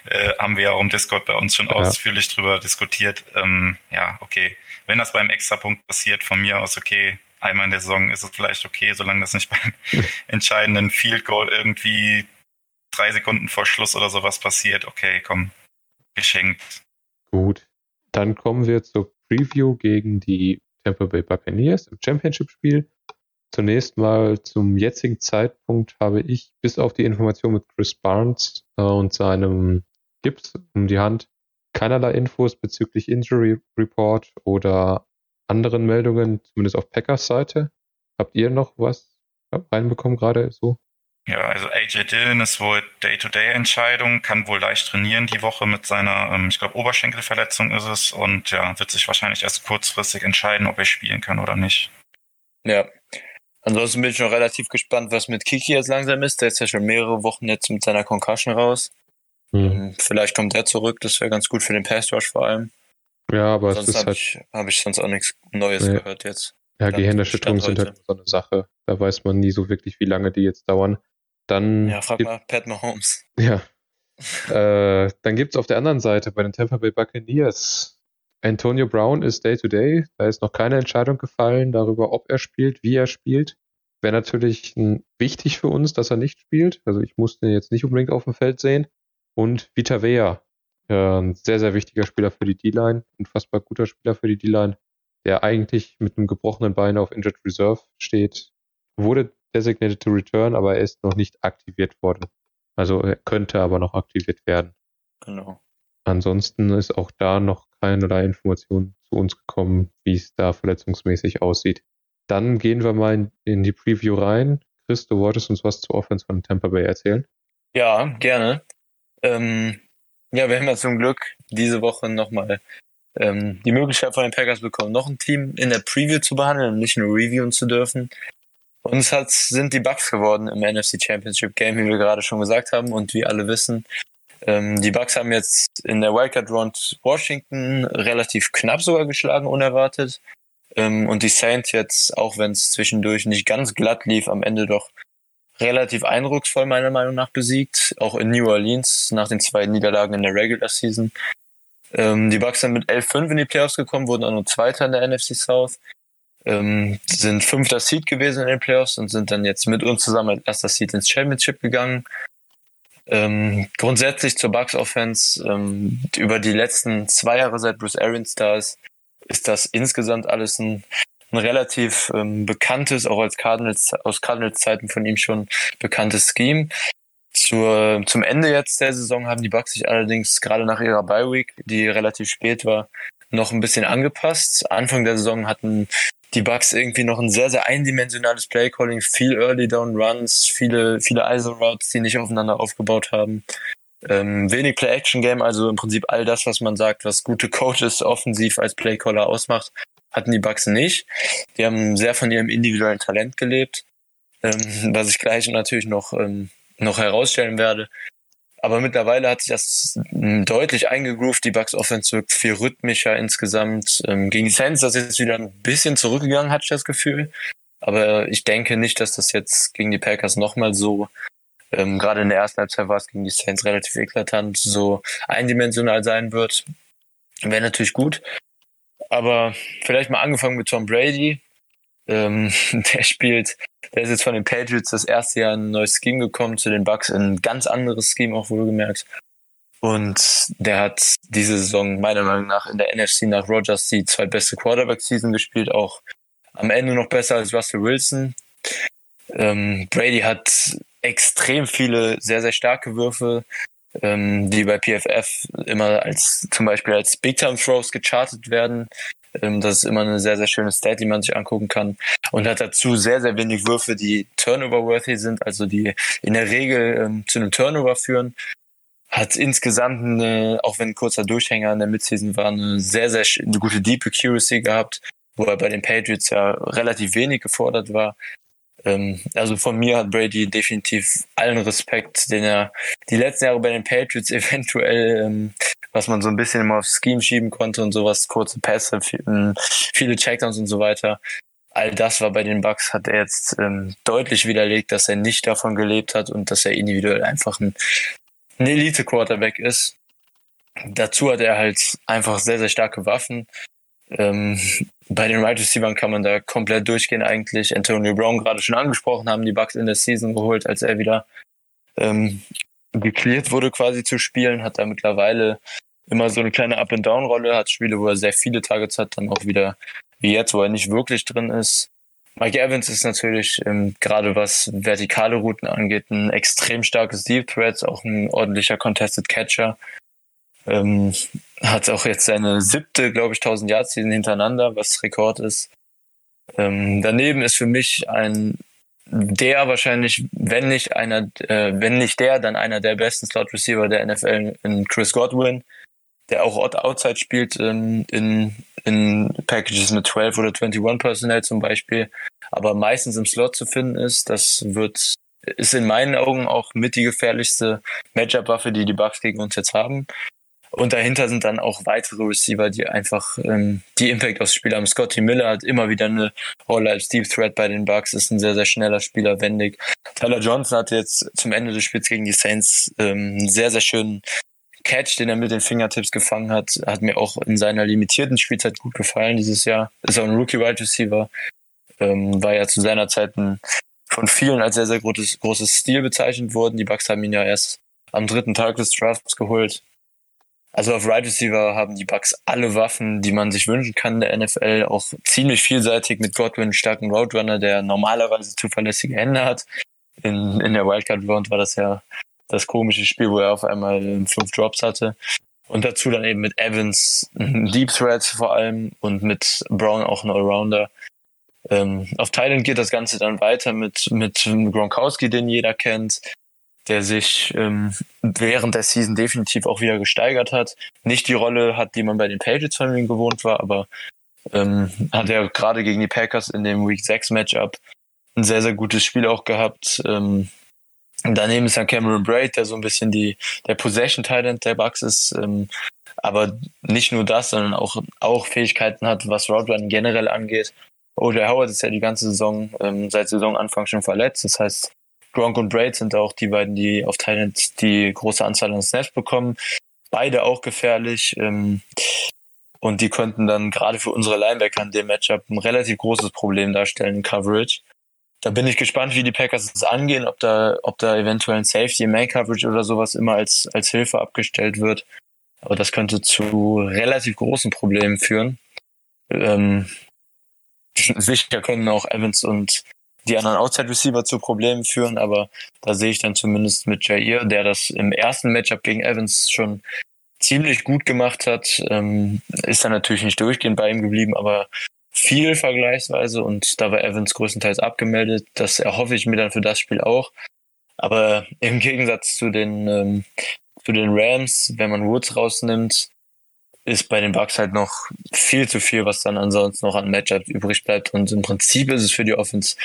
äh, haben wir ja auch im Discord bei uns schon ja. ausführlich drüber diskutiert. Ähm, ja, okay. Wenn das beim Extrapunkt passiert, von mir aus okay, einmal in der Saison ist es vielleicht okay, solange das nicht beim entscheidenden Field Goal irgendwie drei Sekunden vor Schluss oder sowas passiert. Okay, komm, geschenkt. Gut, dann kommen wir zur Preview gegen die Tampa Bay Buccaneers im Championship-Spiel. Zunächst mal zum jetzigen Zeitpunkt habe ich bis auf die Information mit Chris Barnes äh, und seinem Gips um die Hand keinerlei Infos bezüglich Injury Report oder anderen Meldungen, zumindest auf Packers Seite. Habt ihr noch was reinbekommen gerade so? Ja, also AJ Dillon ist wohl Day-to-Day-Entscheidung, kann wohl leicht trainieren die Woche mit seiner, ähm, ich glaube, Oberschenkelverletzung ist es und ja, wird sich wahrscheinlich erst kurzfristig entscheiden, ob er spielen kann oder nicht. Ja. Ansonsten bin ich noch relativ gespannt, was mit Kiki jetzt langsam ist. Der ist ja schon mehrere Wochen jetzt mit seiner Concussion raus. Mhm. Vielleicht kommt der zurück, das wäre ganz gut für den Pass Rush vor allem. Ja, aber sonst es ist habe halt ich, hab ich sonst auch nichts Neues nee. gehört jetzt. Ja, Gehirnerschütterungen sind halt so eine Sache. Da weiß man nie so wirklich, wie lange die jetzt dauern. Dann ja, frag mal Pat Mahomes. Ja. äh, dann gibt es auf der anderen Seite bei den Tampa Bay Buccaneers Antonio Brown ist Day-to-Day. -Day. Da ist noch keine Entscheidung gefallen darüber, ob er spielt, wie er spielt. Wäre natürlich wichtig für uns, dass er nicht spielt. Also ich musste ihn jetzt nicht unbedingt auf dem Feld sehen. Und Vita Vea, äh, ein sehr, sehr wichtiger Spieler für die D-Line, unfassbar guter Spieler für die D-Line, der eigentlich mit einem gebrochenen Bein auf Injured Reserve steht, wurde designated to return, aber er ist noch nicht aktiviert worden. Also er könnte aber noch aktiviert werden. Genau. Ansonsten ist auch da noch keinerlei Information zu uns gekommen, wie es da verletzungsmäßig aussieht. Dann gehen wir mal in, in die Preview rein. Chris, du wolltest uns was zur Offense von Tampa Bay erzählen? Ja, gerne. Ähm, ja, wir haben ja zum Glück diese Woche nochmal ähm, die Möglichkeit von den Packers bekommen, noch ein Team in der Preview zu behandeln und nicht nur reviewen zu dürfen. Uns hat, sind die Bucks geworden im NFC Championship Game, wie wir gerade schon gesagt haben. Und wie alle wissen, ähm, die Bucks haben jetzt in der Wildcard Round Washington relativ knapp sogar geschlagen, unerwartet. Ähm, und die Saints jetzt, auch wenn es zwischendurch nicht ganz glatt lief, am Ende doch relativ eindrucksvoll meiner Meinung nach besiegt. Auch in New Orleans nach den zwei Niederlagen in der Regular Season. Ähm, die Bucks sind mit 11-5 in die Playoffs gekommen, wurden auch nur Zweiter in der NFC South. Ähm, sind fünfter Seed gewesen in den Playoffs und sind dann jetzt mit uns zusammen als erster Seed ins Championship gegangen. Ähm, grundsätzlich zur Bucks Offense ähm, über die letzten zwei Jahre seit Bruce Arians da ist, ist das insgesamt alles ein, ein relativ ähm, bekanntes, auch als Cardinals, aus Cardinals Zeiten von ihm schon bekanntes Scheme. Zur, zum Ende jetzt der Saison haben die Bucks sich allerdings gerade nach ihrer Bye Week, die relativ spät war, noch ein bisschen angepasst. Anfang der Saison hatten die Bucks irgendwie noch ein sehr, sehr eindimensionales Playcalling, viel Early Down Runs, viele, viele ISO Routes, die nicht aufeinander aufgebaut haben. Ähm, wenig Play-Action-Game, also im Prinzip all das, was man sagt, was gute Coaches offensiv als Playcaller ausmacht, hatten die Bucks nicht. Die haben sehr von ihrem individuellen Talent gelebt, ähm, was ich gleich natürlich noch, ähm, noch herausstellen werde. Aber mittlerweile hat sich das hm, deutlich eingegroovt. Die Bucks Offense wirkt viel rhythmischer insgesamt. Ähm, gegen die Saints ist das jetzt wieder ein bisschen zurückgegangen, hatte ich das Gefühl. Aber ich denke nicht, dass das jetzt gegen die Packers nochmal so, ähm, gerade in der ersten Halbzeit war es gegen die Saints relativ eklatant, so eindimensional sein wird. Wäre natürlich gut. Aber vielleicht mal angefangen mit Tom Brady. Ähm, der spielt, der ist jetzt von den Patriots das erste Jahr in ein neues Scheme gekommen, zu den Bucks in ein ganz anderes Scheme auch wohlgemerkt. Und der hat diese Saison meiner Meinung nach in der NFC nach Rogers die zweitbeste Quarterback-Season gespielt, auch am Ende noch besser als Russell Wilson. Ähm, Brady hat extrem viele sehr, sehr starke Würfe, ähm, die bei PFF immer als zum Beispiel als Big Time Throws gechartet werden. Ähm, das ist immer eine sehr, sehr schöne Stat, die man sich angucken kann. Und hat dazu sehr, sehr wenig Würfe, die Turnover-worthy sind, also die in der Regel ähm, zu einem Turnover führen. Hat insgesamt eine, auch wenn ein kurzer Durchhänger in der Midseason war, eine sehr, sehr eine gute Deep Accuracy gehabt, wo er bei den Patriots ja relativ wenig gefordert war. Ähm, also von mir hat Brady definitiv allen Respekt, den er die letzten Jahre bei den Patriots eventuell, ähm, was man so ein bisschen immer aufs Scheme schieben konnte und sowas, kurze Pässe, ähm, viele Checkdowns und so weiter. All das war bei den Bucks, hat er jetzt ähm, deutlich widerlegt, dass er nicht davon gelebt hat und dass er individuell einfach ein, ein Elite-Quarterback ist. Dazu hat er halt einfach sehr, sehr starke Waffen. Ähm, bei den Right Receivers kann man da komplett durchgehen eigentlich. Antonio Brown gerade schon angesprochen haben, die Bucks in der Season geholt, als er wieder ähm, geklärt wurde quasi zu spielen, hat er mittlerweile immer so eine kleine Up-and-Down-Rolle, hat Spiele, wo er sehr viele Targets hat, dann auch wieder wie jetzt, wo er nicht wirklich drin ist. Mike Evans ist natürlich ähm, gerade was vertikale Routen angeht ein extrem starkes Deep Threat, auch ein ordentlicher Contested Catcher. Ähm, hat auch jetzt seine siebte, glaube ich, 1000 Yards hintereinander, was Rekord ist. Ähm, daneben ist für mich ein der wahrscheinlich, wenn nicht einer, äh, wenn nicht der, dann einer der besten Slot Receiver der NFL in Chris Godwin, der auch Outside spielt ähm, in, in Packages mit 12 oder 21 Personnel zum Beispiel, aber meistens im Slot zu finden ist. Das wird ist in meinen Augen auch mit die gefährlichste Matchup-Waffe, die die Bucks gegen uns jetzt haben. Und dahinter sind dann auch weitere Receiver, die einfach ähm, die Impact aufs Spiel haben. Scotty Miller hat immer wieder eine Rolle als Deep Threat bei den Bucks, ist ein sehr, sehr schneller Spieler, wendig. Tyler Johnson hatte jetzt zum Ende des Spiels gegen die Saints ähm, einen sehr, sehr schönen Catch, den er mit den Fingertips gefangen hat, hat mir auch in seiner limitierten Spielzeit gut gefallen dieses Jahr. Ist auch ein Rookie-Wide Receiver. Ähm, war ja zu seiner Zeit ein, von vielen als sehr, sehr großes, großes Stil bezeichnet worden. Die Bucks haben ihn ja erst am dritten Tag des Drafts geholt. Also auf Right Receiver haben die Bucks alle Waffen, die man sich wünschen kann in der NFL. Auch ziemlich vielseitig mit Godwin, starken Roadrunner, der normalerweise zuverlässige Hände hat. In, in der Wildcard Round war das ja das komische Spiel, wo er auf einmal fünf Drops hatte. Und dazu dann eben mit Evans Deep Threat vor allem und mit Brown auch ein Allrounder. Ähm, auf Thailand geht das Ganze dann weiter mit, mit Gronkowski, den jeder kennt, der sich ähm, während der Season definitiv auch wieder gesteigert hat. Nicht die Rolle hat, die man bei den Patriots von ihm gewohnt war, aber ähm, hat er gerade gegen die Packers in dem Week 6 Matchup ein sehr, sehr gutes Spiel auch gehabt. Ähm, daneben ist dann Cameron Braid, der so ein bisschen die, der Possession Talent der Bucks ist, ähm, aber nicht nur das, sondern auch, auch Fähigkeiten hat, was Roadrun generell angeht. O.J. Howard ist ja die ganze Saison, ähm, seit Saisonanfang schon verletzt. Das heißt, Gronk und Braid sind auch die beiden, die auf Thailand die große Anzahl an Snaps bekommen. Beide auch gefährlich. Ähm, und die könnten dann gerade für unsere Linebacker in dem Matchup ein relativ großes Problem darstellen in Coverage. Da bin ich gespannt, wie die Packers es angehen, ob da, ob da eventuell ein Safety, Main Coverage oder sowas immer als, als Hilfe abgestellt wird. Aber das könnte zu relativ großen Problemen führen. Ähm, sicher können auch Evans und die anderen Outside Receiver zu Problemen führen, aber da sehe ich dann zumindest mit Jair, der das im ersten Matchup gegen Evans schon ziemlich gut gemacht hat, ähm, ist dann natürlich nicht durchgehend bei ihm geblieben, aber viel vergleichsweise und da war Evans größtenteils abgemeldet. Das erhoffe ich mir dann für das Spiel auch. Aber im Gegensatz zu den, ähm, zu den Rams, wenn man Woods rausnimmt, ist bei den Bucks halt noch viel zu viel, was dann ansonsten noch an Matchups übrig bleibt. Und im Prinzip ist es für die Offense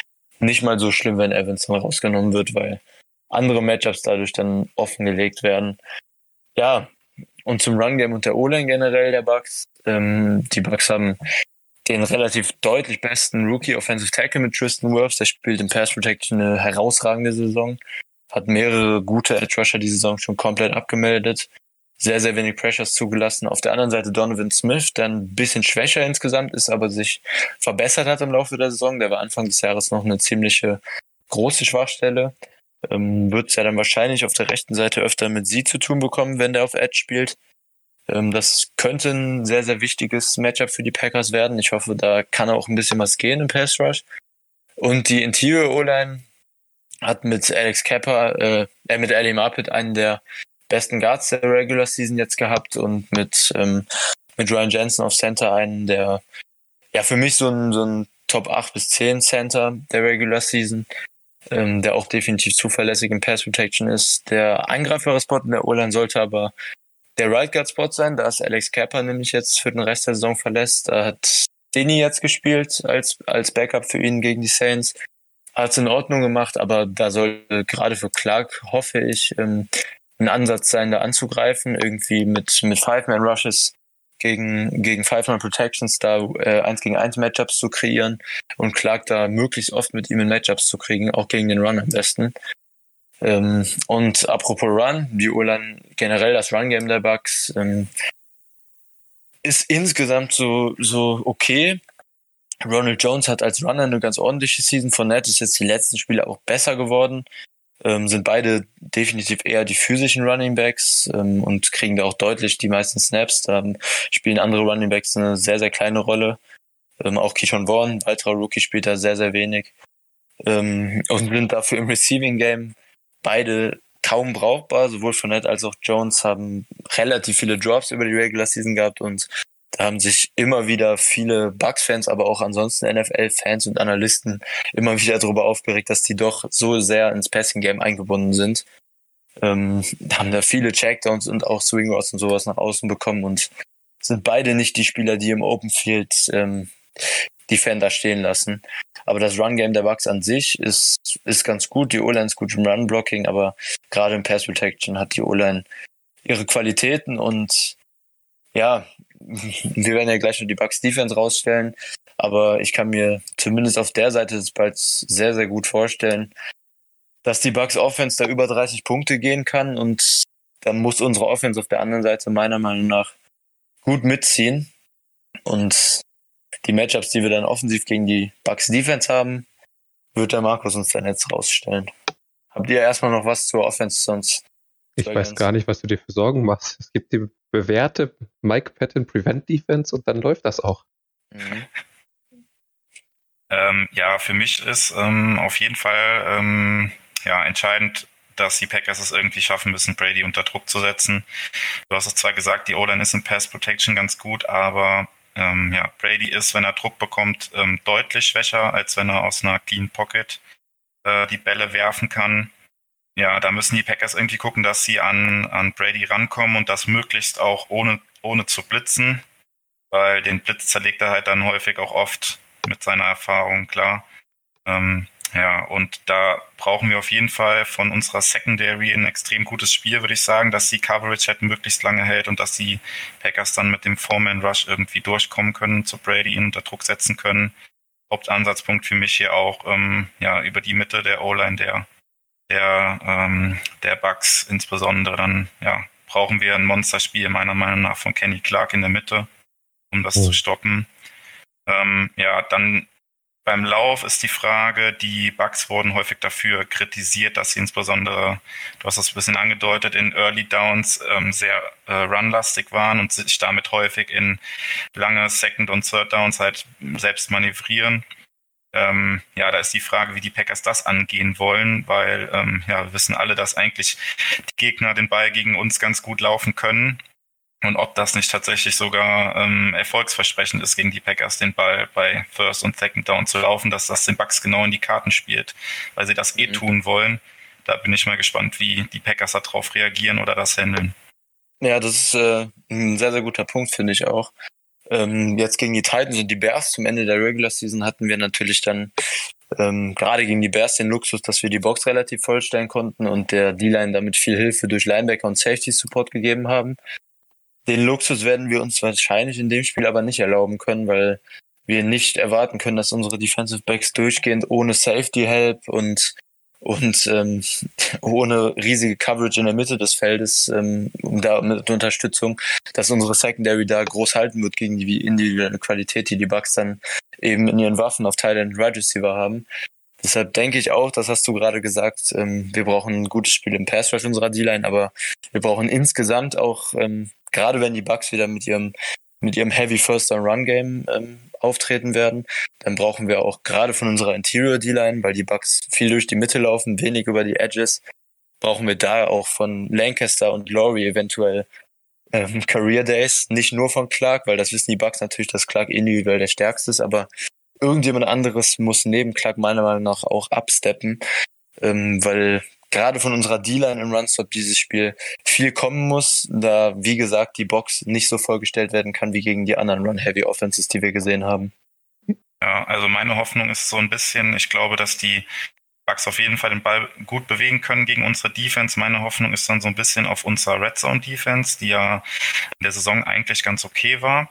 nicht mal so schlimm, wenn Evans mal rausgenommen wird, weil andere Matchups dadurch dann offengelegt werden. Ja, und zum Run Game und der O-Line generell der Bucks. Ähm, die Bucks haben den relativ deutlich besten Rookie Offensive Tackle mit Tristan Wirfs. Der spielt im Pass Protection eine herausragende Saison. Hat mehrere gute Edge Rusher die Saison schon komplett abgemeldet. Sehr, sehr wenig Pressures zugelassen. Auf der anderen Seite Donovan Smith, der ein bisschen schwächer insgesamt ist, aber sich verbessert hat im Laufe der Saison. Der war Anfang des Jahres noch eine ziemliche große Schwachstelle. Ähm, wird es ja dann wahrscheinlich auf der rechten Seite öfter mit sie zu tun bekommen, wenn der auf Edge spielt. Ähm, das könnte ein sehr, sehr wichtiges Matchup für die Packers werden. Ich hoffe, da kann auch ein bisschen was gehen im Pass Rush. Und die Interior O-Line hat mit Alex Kepper, äh, äh mit Ali Marpet einen der besten Guards der Regular Season jetzt gehabt und mit, ähm, mit Ryan Jensen auf Center einen der, ja, für mich so ein, so ein Top 8 bis 10 Center der Regular Season, ähm, der auch definitiv zuverlässig im Pass Protection ist. Der eingreifbare Spot in der O-Line sollte aber der Right Guard Spot sein. Da ist Alex Kappa nämlich jetzt für den Rest der Saison verlässt. Da hat Denny jetzt gespielt als, als Backup für ihn gegen die Saints. Hat es in Ordnung gemacht, aber da soll gerade für Clark, hoffe ich, ähm, ein Ansatz sein, da anzugreifen. Irgendwie mit, mit Five-Man-Rushes gegen, gegen Five-Man-Protections da äh, 1 gegen 1 Matchups zu kreieren und Clark da möglichst oft mit ihm in Matchups zu kriegen, auch gegen den Run am besten. Ähm, und apropos Run, die Urlan generell das Run-Game der Bucks ähm, ist insgesamt so, so okay. Ronald Jones hat als Runner eine ganz ordentliche Season. Von Nett ist jetzt die letzten Spiele auch besser geworden. Ähm, sind beide definitiv eher die physischen Running Backs ähm, und kriegen da auch deutlich die meisten Snaps. Da spielen andere Running Backs eine sehr, sehr kleine Rolle. Ähm, auch Keyshawn Vaughn, weiterer Rookie, spielt da sehr, sehr wenig. Ähm, und sind dafür im Receiving Game beide kaum brauchbar. Sowohl Fournette als auch Jones haben relativ viele Drops über die Regular Season gehabt und da haben sich immer wieder viele Bucks-Fans, aber auch ansonsten NFL-Fans und Analysten immer wieder darüber aufgeregt, dass die doch so sehr ins Passing-Game eingebunden sind. Ähm, haben da viele Checkdowns und auch Swing Routes und sowas nach außen bekommen und sind beide nicht die Spieler, die im Open Field ähm, Defender stehen lassen. Aber das Run-Game der Bucks an sich ist, ist ganz gut. Die O-Line ist gut im Run-Blocking, aber gerade im Pass-Protection hat die O-Line ihre Qualitäten und ja, wir werden ja gleich noch die Bucks Defense rausstellen, aber ich kann mir zumindest auf der Seite des Balls sehr, sehr gut vorstellen, dass die Bucks Offense da über 30 Punkte gehen kann und dann muss unsere Offense auf der anderen Seite meiner Meinung nach gut mitziehen und die Matchups, die wir dann offensiv gegen die Bucks Defense haben, wird der Markus uns dann jetzt rausstellen. Habt ihr erstmal noch was zur Offense sonst? Ich weiß gar nicht, was du dir für Sorgen machst. Es gibt die bewährte Mike Patton Prevent Defense und dann läuft das auch. Mhm. Ähm, ja, für mich ist ähm, auf jeden Fall ähm, ja, entscheidend, dass die Packers es irgendwie schaffen müssen, Brady unter Druck zu setzen. Du hast es zwar gesagt, die O-Line ist in Pass Protection ganz gut, aber ähm, ja, Brady ist, wenn er Druck bekommt, ähm, deutlich schwächer, als wenn er aus einer Clean Pocket äh, die Bälle werfen kann. Ja, da müssen die Packers irgendwie gucken, dass sie an, an Brady rankommen und das möglichst auch ohne, ohne zu blitzen, weil den Blitz zerlegt er halt dann häufig auch oft mit seiner Erfahrung, klar. Ähm, ja, und da brauchen wir auf jeden Fall von unserer Secondary ein extrem gutes Spiel, würde ich sagen, dass die Coverage halt möglichst lange hält und dass die Packers dann mit dem Foreman Rush irgendwie durchkommen können, zu Brady ihn unter Druck setzen können. Hauptansatzpunkt für mich hier auch ähm, ja über die Mitte der O-Line der der, ähm, der Bugs insbesondere, dann ja, brauchen wir ein Monsterspiel meiner Meinung nach von Kenny Clark in der Mitte, um das oh. zu stoppen. Ähm, ja, dann beim Lauf ist die Frage, die Bugs wurden häufig dafür kritisiert, dass sie insbesondere, du hast das ein bisschen angedeutet, in Early Downs ähm, sehr äh, runlastig waren und sich damit häufig in lange Second- und Third Downs halt selbst manövrieren. Ähm, ja, da ist die Frage, wie die Packers das angehen wollen, weil ähm, ja, wir wissen alle, dass eigentlich die Gegner den Ball gegen uns ganz gut laufen können. Und ob das nicht tatsächlich sogar ähm, erfolgsversprechend ist, gegen die Packers den Ball bei First und Second Down zu laufen, dass das den Bucks genau in die Karten spielt, weil sie das eh mhm. tun wollen. Da bin ich mal gespannt, wie die Packers darauf reagieren oder das handeln. Ja, das ist äh, ein sehr, sehr guter Punkt, finde ich auch. Ähm, jetzt gegen die Titans und die Bears zum Ende der Regular Season hatten wir natürlich dann ähm, gerade gegen die Bears den Luxus, dass wir die Box relativ vollstellen konnten und der D-Line damit viel Hilfe durch Linebacker und Safety Support gegeben haben. Den Luxus werden wir uns wahrscheinlich in dem Spiel aber nicht erlauben können, weil wir nicht erwarten können, dass unsere Defensive Backs durchgehend ohne Safety Help und und ähm, ohne riesige Coverage in der Mitte des Feldes, ähm, um da mit Unterstützung, dass unsere Secondary da groß halten wird gegen die individuelle Qualität, die die Bucks dann eben in ihren Waffen auf und Wide Receiver haben. Deshalb denke ich auch, das hast du gerade gesagt, ähm, wir brauchen ein gutes Spiel im Pass Rush unserer D-Line, aber wir brauchen insgesamt auch, ähm, gerade wenn die Bucks wieder mit ihrem mit ihrem Heavy First Down Run Game ähm, auftreten werden. Dann brauchen wir auch gerade von unserer Interior D-Line, weil die Bucks viel durch die Mitte laufen, wenig über die Edges, brauchen wir da auch von Lancaster und Laurie eventuell ähm, Career Days, nicht nur von Clark, weil das wissen die Bucks natürlich, dass Clark individuell der stärkste ist, aber irgendjemand anderes muss neben Clark meiner Meinung nach auch absteppen, ähm, weil gerade von unserer D-Line im Runstop dieses Spiel viel kommen muss, da, wie gesagt, die Box nicht so vollgestellt werden kann wie gegen die anderen Run-Heavy-Offenses, die wir gesehen haben. Ja, also meine Hoffnung ist so ein bisschen, ich glaube, dass die Bucks auf jeden Fall den Ball gut bewegen können gegen unsere Defense. Meine Hoffnung ist dann so ein bisschen auf unserer Red Zone Defense, die ja in der Saison eigentlich ganz okay war.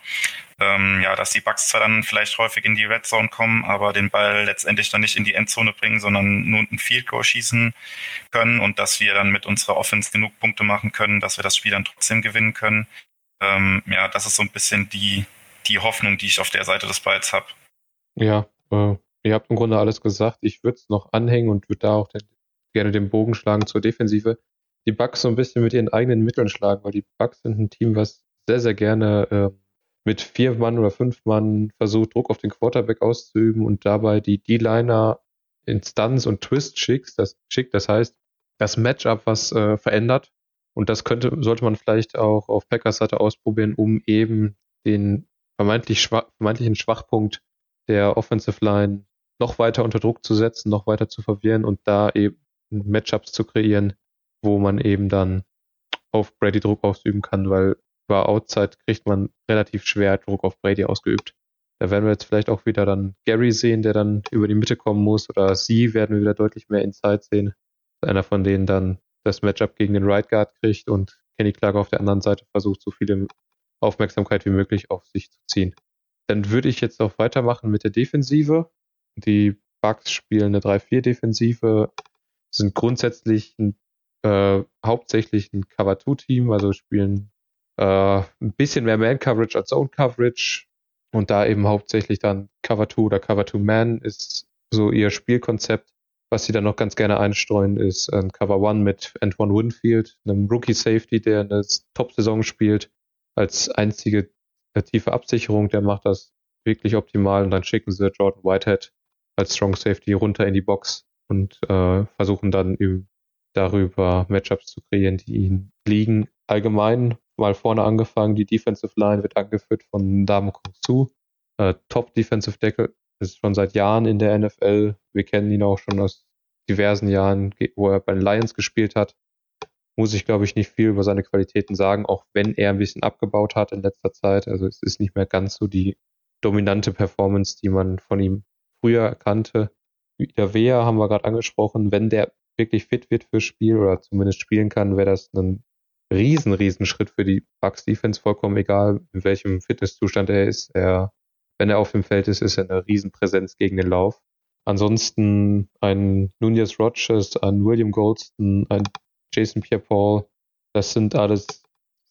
Ähm, ja, dass die Bucks zwar dann vielleicht häufig in die Red Zone kommen, aber den Ball letztendlich dann nicht in die Endzone bringen, sondern nur ein Field Goal schießen können und dass wir dann mit unserer Offense genug Punkte machen können, dass wir das Spiel dann trotzdem gewinnen können. Ähm, ja, das ist so ein bisschen die, die Hoffnung, die ich auf der Seite des Balls habe. Ja, äh, ihr habt im Grunde alles gesagt. Ich würde es noch anhängen und würde da auch den, gerne den Bogen schlagen zur Defensive. Die Bucks so ein bisschen mit ihren eigenen Mitteln schlagen, weil die Bucks sind ein Team, was sehr, sehr gerne äh, mit vier Mann oder fünf Mann versucht, Druck auf den Quarterback auszuüben und dabei die D-Liner in Stunts und Twist schickt. Das, schickt, das heißt, das Matchup was äh, verändert. Und das könnte, sollte man vielleicht auch auf Packers Seite ausprobieren, um eben den vermeintlich schwach, vermeintlichen Schwachpunkt der Offensive Line noch weiter unter Druck zu setzen, noch weiter zu verwirren und da eben Matchups zu kreieren, wo man eben dann auf Brady Druck ausüben kann, weil über Outside kriegt man relativ schwer Druck auf Brady ausgeübt. Da werden wir jetzt vielleicht auch wieder dann Gary sehen, der dann über die Mitte kommen muss, oder sie werden wir wieder deutlich mehr Inside sehen. Einer von denen dann das Matchup gegen den Right Guard kriegt und Kenny Clark auf der anderen Seite versucht, so viele Aufmerksamkeit wie möglich auf sich zu ziehen. Dann würde ich jetzt auch weitermachen mit der Defensive. Die Bucks spielen eine 3-4-Defensive, sind grundsätzlich ein, äh, hauptsächlich ein Cover-2-Team, also spielen äh, ein bisschen mehr Man-Coverage als Zone-Coverage und da eben hauptsächlich dann Cover-2 oder Cover-2-Man ist so ihr Spielkonzept. Was sie dann noch ganz gerne einstreuen, ist ein Cover One mit Antoine Winfield, einem Rookie Safety, der eine Top-Saison spielt, als einzige tiefe Absicherung. Der macht das wirklich optimal und dann schicken sie Jordan Whitehead als Strong Safety runter in die Box und äh, versuchen dann eben darüber Matchups zu kreieren, die ihnen liegen. Allgemein mal vorne angefangen, die Defensive Line wird angeführt von Dame Kong Su, äh, Top Defensive Deckel, ist schon seit Jahren in der NFL. Wir kennen ihn auch schon aus diversen Jahren, wo er bei den Lions gespielt hat. Muss ich, glaube ich, nicht viel über seine Qualitäten sagen, auch wenn er ein bisschen abgebaut hat in letzter Zeit. Also es ist nicht mehr ganz so die dominante Performance, die man von ihm früher erkannte. Wieder Wea haben wir gerade angesprochen. Wenn der wirklich fit wird fürs Spiel oder zumindest spielen kann, wäre das ein riesen, riesen Schritt für die Bucks Defense, vollkommen egal, in welchem Fitnesszustand er ist. Er, wenn er auf dem Feld ist, ist er eine Riesenpräsenz gegen den Lauf. Ansonsten ein Nunez Rogers, ein William Goldston, ein Jason Pierre-Paul, das sind alles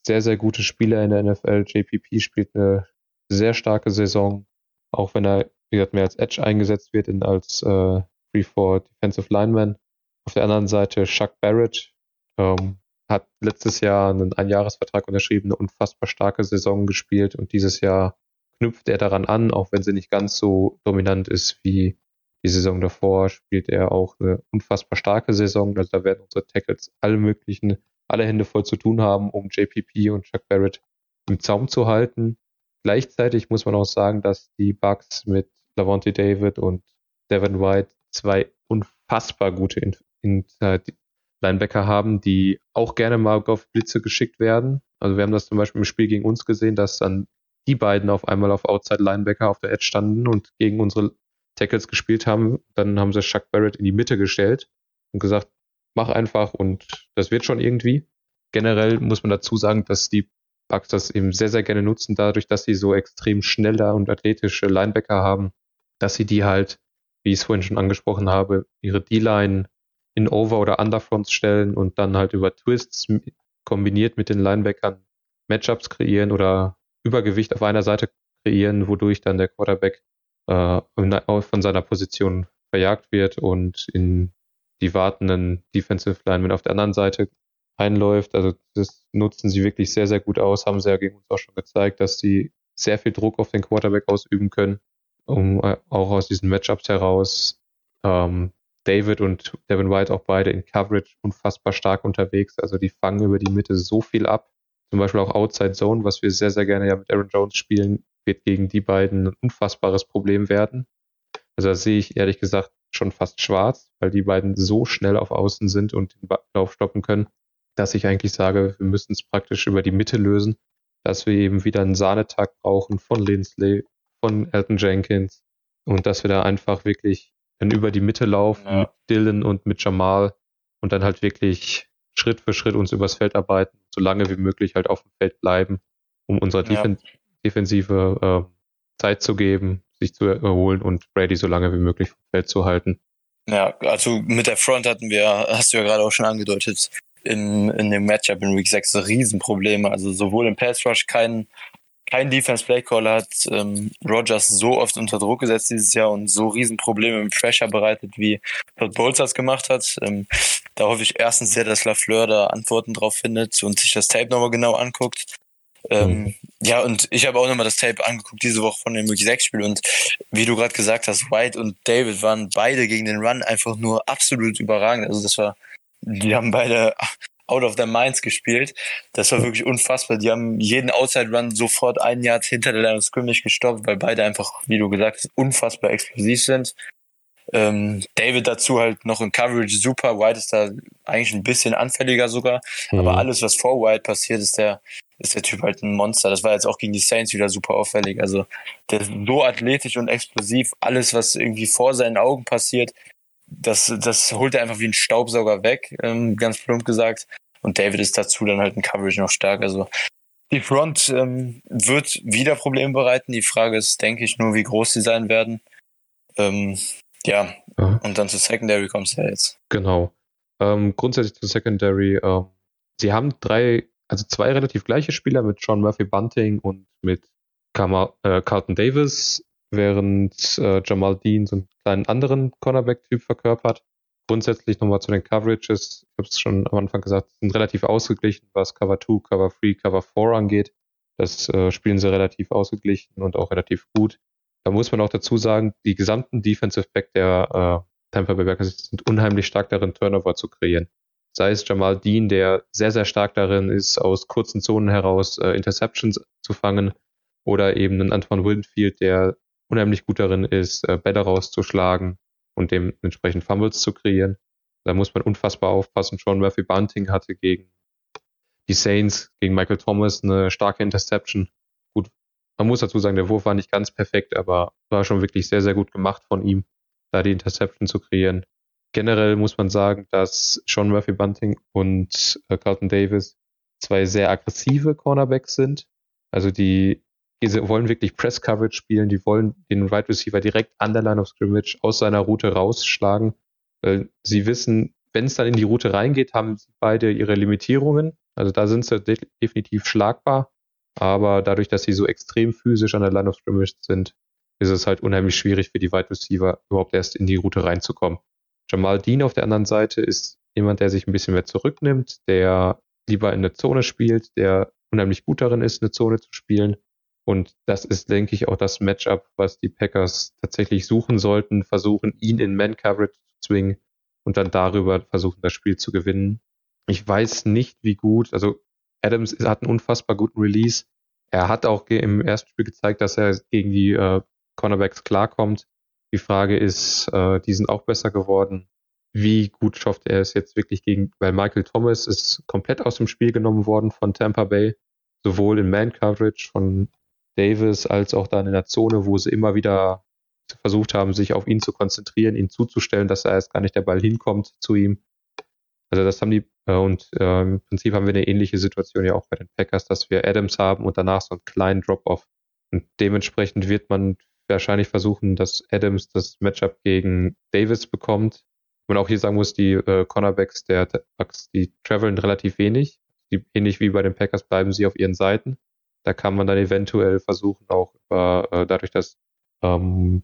sehr, sehr gute Spieler in der NFL. JPP spielt eine sehr starke Saison, auch wenn er, wie gesagt, mehr als Edge eingesetzt wird, in als äh, 3-4 Defensive Lineman. Auf der anderen Seite Chuck Barrett, ähm, hat letztes Jahr einen Einjahresvertrag unterschrieben, eine unfassbar starke Saison gespielt und dieses Jahr knüpft er daran an, auch wenn sie nicht ganz so dominant ist wie die Saison davor, spielt er auch eine unfassbar starke Saison. Also da werden unsere Tackles alle möglichen, alle Hände voll zu tun haben, um JPP und Chuck Barrett im Zaum zu halten. Gleichzeitig muss man auch sagen, dass die Bucks mit Lavonte David und Devin White zwei unfassbar gute in, in, Linebacker haben, die auch gerne mal auf Blitze geschickt werden. Also wir haben das zum Beispiel im Spiel gegen uns gesehen, dass dann die beiden auf einmal auf Outside Linebacker auf der Edge standen und gegen unsere Tackles gespielt haben. Dann haben sie Chuck Barrett in die Mitte gestellt und gesagt, mach einfach und das wird schon irgendwie. Generell muss man dazu sagen, dass die Bucks das eben sehr, sehr gerne nutzen, dadurch, dass sie so extrem schnelle und athletische Linebacker haben, dass sie die halt, wie ich es vorhin schon angesprochen habe, ihre D-Line in Over- oder Underfronts stellen und dann halt über Twists kombiniert mit den Linebackern Matchups kreieren oder Übergewicht auf einer Seite kreieren, wodurch dann der Quarterback äh, von seiner Position verjagt wird und in die wartenden Defensive Linemen auf der anderen Seite einläuft. Also das nutzen sie wirklich sehr, sehr gut aus, haben sie ja gegen uns auch schon gezeigt, dass sie sehr viel Druck auf den Quarterback ausüben können, um äh, auch aus diesen Matchups heraus ähm, David und Devin White auch beide in Coverage unfassbar stark unterwegs. Also die fangen über die Mitte so viel ab. Zum Beispiel auch Outside Zone, was wir sehr, sehr gerne ja mit Aaron Jones spielen, wird gegen die beiden ein unfassbares Problem werden. Also da sehe ich ehrlich gesagt schon fast schwarz, weil die beiden so schnell auf Außen sind und den Lauf stoppen können, dass ich eigentlich sage, wir müssen es praktisch über die Mitte lösen, dass wir eben wieder einen Sahnetag brauchen von Lindsley, von Elton Jenkins und dass wir da einfach wirklich dann über die Mitte laufen ja. mit Dylan und mit Jamal und dann halt wirklich Schritt für Schritt uns übers Feld arbeiten, so lange wie möglich halt auf dem Feld bleiben, um unserer ja. Defen Defensive äh, Zeit zu geben, sich zu erholen und Brady so lange wie möglich vom Feld zu halten. Ja, also mit der Front hatten wir, hast du ja gerade auch schon angedeutet, in, in dem Matchup in Week 6 Riesenprobleme. Also sowohl im Pass Rush kein kein Defense Play Caller hat ähm, Rogers so oft unter Druck gesetzt dieses Jahr und so Riesenprobleme im Pressure bereitet, wie Todd Bowles das gemacht hat. Ähm, da hoffe ich erstens sehr, dass Lafleur da Antworten drauf findet und sich das Tape nochmal genau anguckt. Ähm, mhm. Ja, und ich habe auch nochmal das Tape angeguckt diese Woche von dem Rookie 6 Spiel und wie du gerade gesagt hast, White und David waren beide gegen den Run einfach nur absolut überragend. Also das war, die haben beide out of their minds gespielt. Das war wirklich unfassbar. Die haben jeden Outside Run sofort ein Jahr hinter der Line of Scrimmage gestoppt, weil beide einfach, wie du gesagt hast, unfassbar explosiv sind. Ähm, David dazu halt noch in Coverage super. White ist da eigentlich ein bisschen anfälliger sogar. Mhm. Aber alles, was vor White passiert, ist der, ist der Typ halt ein Monster. Das war jetzt auch gegen die Saints wieder super auffällig. Also der ist so athletisch und explosiv. Alles, was irgendwie vor seinen Augen passiert, das, das holt er einfach wie ein Staubsauger weg, ähm, ganz plump gesagt. Und David ist dazu dann halt ein Coverage noch stark. Also die Front ähm, wird wieder Probleme bereiten. Die Frage ist, denke ich, nur, wie groß sie sein werden. Ähm, ja, Aha. und dann zu Secondary kommst du ja jetzt. Genau. Ähm, grundsätzlich zu Secondary, äh, sie haben drei, also zwei relativ gleiche Spieler mit Sean Murphy Bunting und mit Kama, äh, Carlton Davis, während äh, Jamal Dean so einen kleinen anderen Cornerback-Typ verkörpert. Grundsätzlich nochmal zu den Coverages, ich habe es schon am Anfang gesagt, sind relativ ausgeglichen, was Cover 2, Cover 3, Cover 4 angeht. Das äh, spielen sie relativ ausgeglichen und auch relativ gut. Da muss man auch dazu sagen, die gesamten Defensive Back der äh, Tampa Bay Buccaneers sind unheimlich stark darin, Turnover zu kreieren. Sei es Jamal Dean, der sehr, sehr stark darin ist, aus kurzen Zonen heraus äh, Interceptions zu fangen, oder eben ein Antoine Winfield, der unheimlich gut darin ist, äh, Bälle rauszuschlagen und dementsprechend Fumbles zu kreieren. Da muss man unfassbar aufpassen. Sean Murphy Bunting hatte gegen die Saints, gegen Michael Thomas eine starke Interception. Gut, man muss dazu sagen, der Wurf war nicht ganz perfekt, aber war schon wirklich sehr, sehr gut gemacht von ihm, da die Interception zu kreieren. Generell muss man sagen, dass Sean Murphy Bunting und äh, Carlton Davis zwei sehr aggressive Cornerbacks sind. Also die die wollen wirklich Press Coverage spielen, die wollen den Wide right Receiver direkt an der Line of Scrimmage aus seiner Route rausschlagen. Sie wissen, wenn es dann in die Route reingeht, haben beide ihre Limitierungen. Also da sind sie de definitiv schlagbar. Aber dadurch, dass sie so extrem physisch an der Line of Scrimmage sind, ist es halt unheimlich schwierig für die Wide Receiver überhaupt erst in die Route reinzukommen. Jamal Dean auf der anderen Seite ist jemand, der sich ein bisschen mehr zurücknimmt, der lieber in der Zone spielt, der unheimlich gut darin ist, eine Zone zu spielen und das ist, denke ich, auch das Matchup, was die Packers tatsächlich suchen sollten, versuchen, ihn in Man-Coverage zu zwingen und dann darüber versuchen, das Spiel zu gewinnen. Ich weiß nicht, wie gut, also Adams hat einen unfassbar guten Release. Er hat auch im ersten Spiel gezeigt, dass er gegen die äh, Cornerbacks klarkommt. Die Frage ist, äh, die sind auch besser geworden. Wie gut schafft er es jetzt wirklich gegen, weil Michael Thomas ist komplett aus dem Spiel genommen worden von Tampa Bay, sowohl in Man-Coverage von Davis als auch dann in der Zone, wo sie immer wieder versucht haben, sich auf ihn zu konzentrieren, ihn zuzustellen, dass er erst gar nicht der Ball hinkommt zu ihm. Also das haben die, äh, und äh, im Prinzip haben wir eine ähnliche Situation ja auch bei den Packers, dass wir Adams haben und danach so einen kleinen Drop-off. Und dementsprechend wird man wahrscheinlich versuchen, dass Adams das Matchup gegen Davis bekommt. Man auch hier sagen muss, die äh, Cornerbacks der Bucks, die traveln relativ wenig. Die, ähnlich wie bei den Packers bleiben sie auf ihren Seiten. Da kann man dann eventuell versuchen, auch über, äh, dadurch, dass ähm,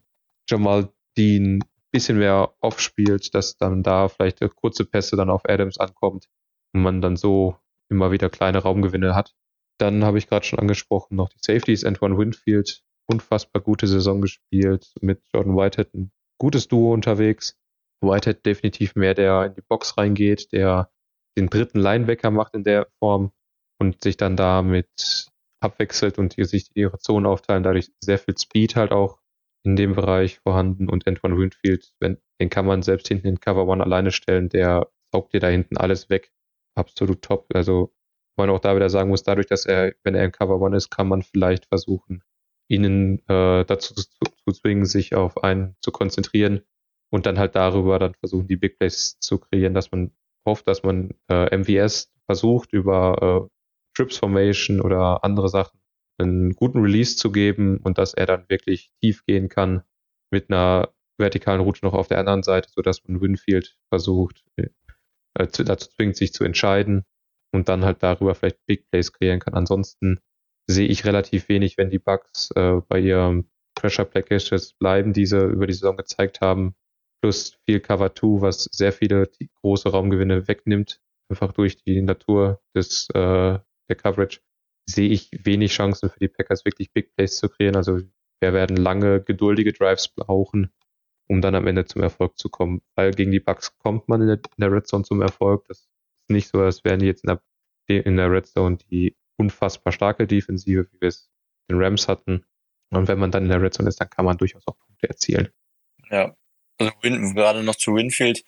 Jamal Dean bisschen mehr aufspielt, dass dann da vielleicht kurze Pässe dann auf Adams ankommt und man dann so immer wieder kleine Raumgewinne hat. Dann habe ich gerade schon angesprochen, noch die Safeties. Antoine Winfield, unfassbar gute Saison gespielt, mit Jordan Whitehead ein gutes Duo unterwegs. Whitehead definitiv mehr, der in die Box reingeht, der den dritten Linebacker macht in der Form und sich dann da mit abwechselt und die sich ihre Zonen aufteilen. Dadurch sehr viel Speed halt auch in dem Bereich vorhanden und Antoine Winfield, wenn, den kann man selbst hinten in Cover One alleine stellen, der saugt dir da hinten alles weg. Absolut top. Also man auch da wieder sagen muss, dadurch, dass er, wenn er in Cover One ist, kann man vielleicht versuchen, ihnen äh, dazu zu, zu zwingen, sich auf einen zu konzentrieren und dann halt darüber dann versuchen, die Big Plays zu kreieren, dass man hofft, dass man äh, MVS versucht, über äh, Trips Formation oder andere Sachen einen guten Release zu geben und dass er dann wirklich tief gehen kann mit einer vertikalen Route noch auf der anderen Seite, sodass man Winfield versucht, äh, dazu zwingt, sich zu entscheiden und dann halt darüber vielleicht Big Plays kreieren kann. Ansonsten sehe ich relativ wenig, wenn die Bugs äh, bei ihrem Pressure Packages bleiben, die sie über die Saison gezeigt haben, plus viel Cover 2, was sehr viele große Raumgewinne wegnimmt, einfach durch die Natur des äh, der Coverage, sehe ich wenig Chancen für die Packers, wirklich Big Plays zu kreieren. Also wir werden lange geduldige Drives brauchen, um dann am Ende zum Erfolg zu kommen. Weil gegen die Bucks kommt man in der, in der Red Zone zum Erfolg. Das ist nicht so, als wären die jetzt in der, in der Red Zone die unfassbar starke Defensive, wie wir es den Rams hatten. Und wenn man dann in der Red Zone ist, dann kann man durchaus auch Punkte erzielen. Ja, also gerade noch zu Winfield.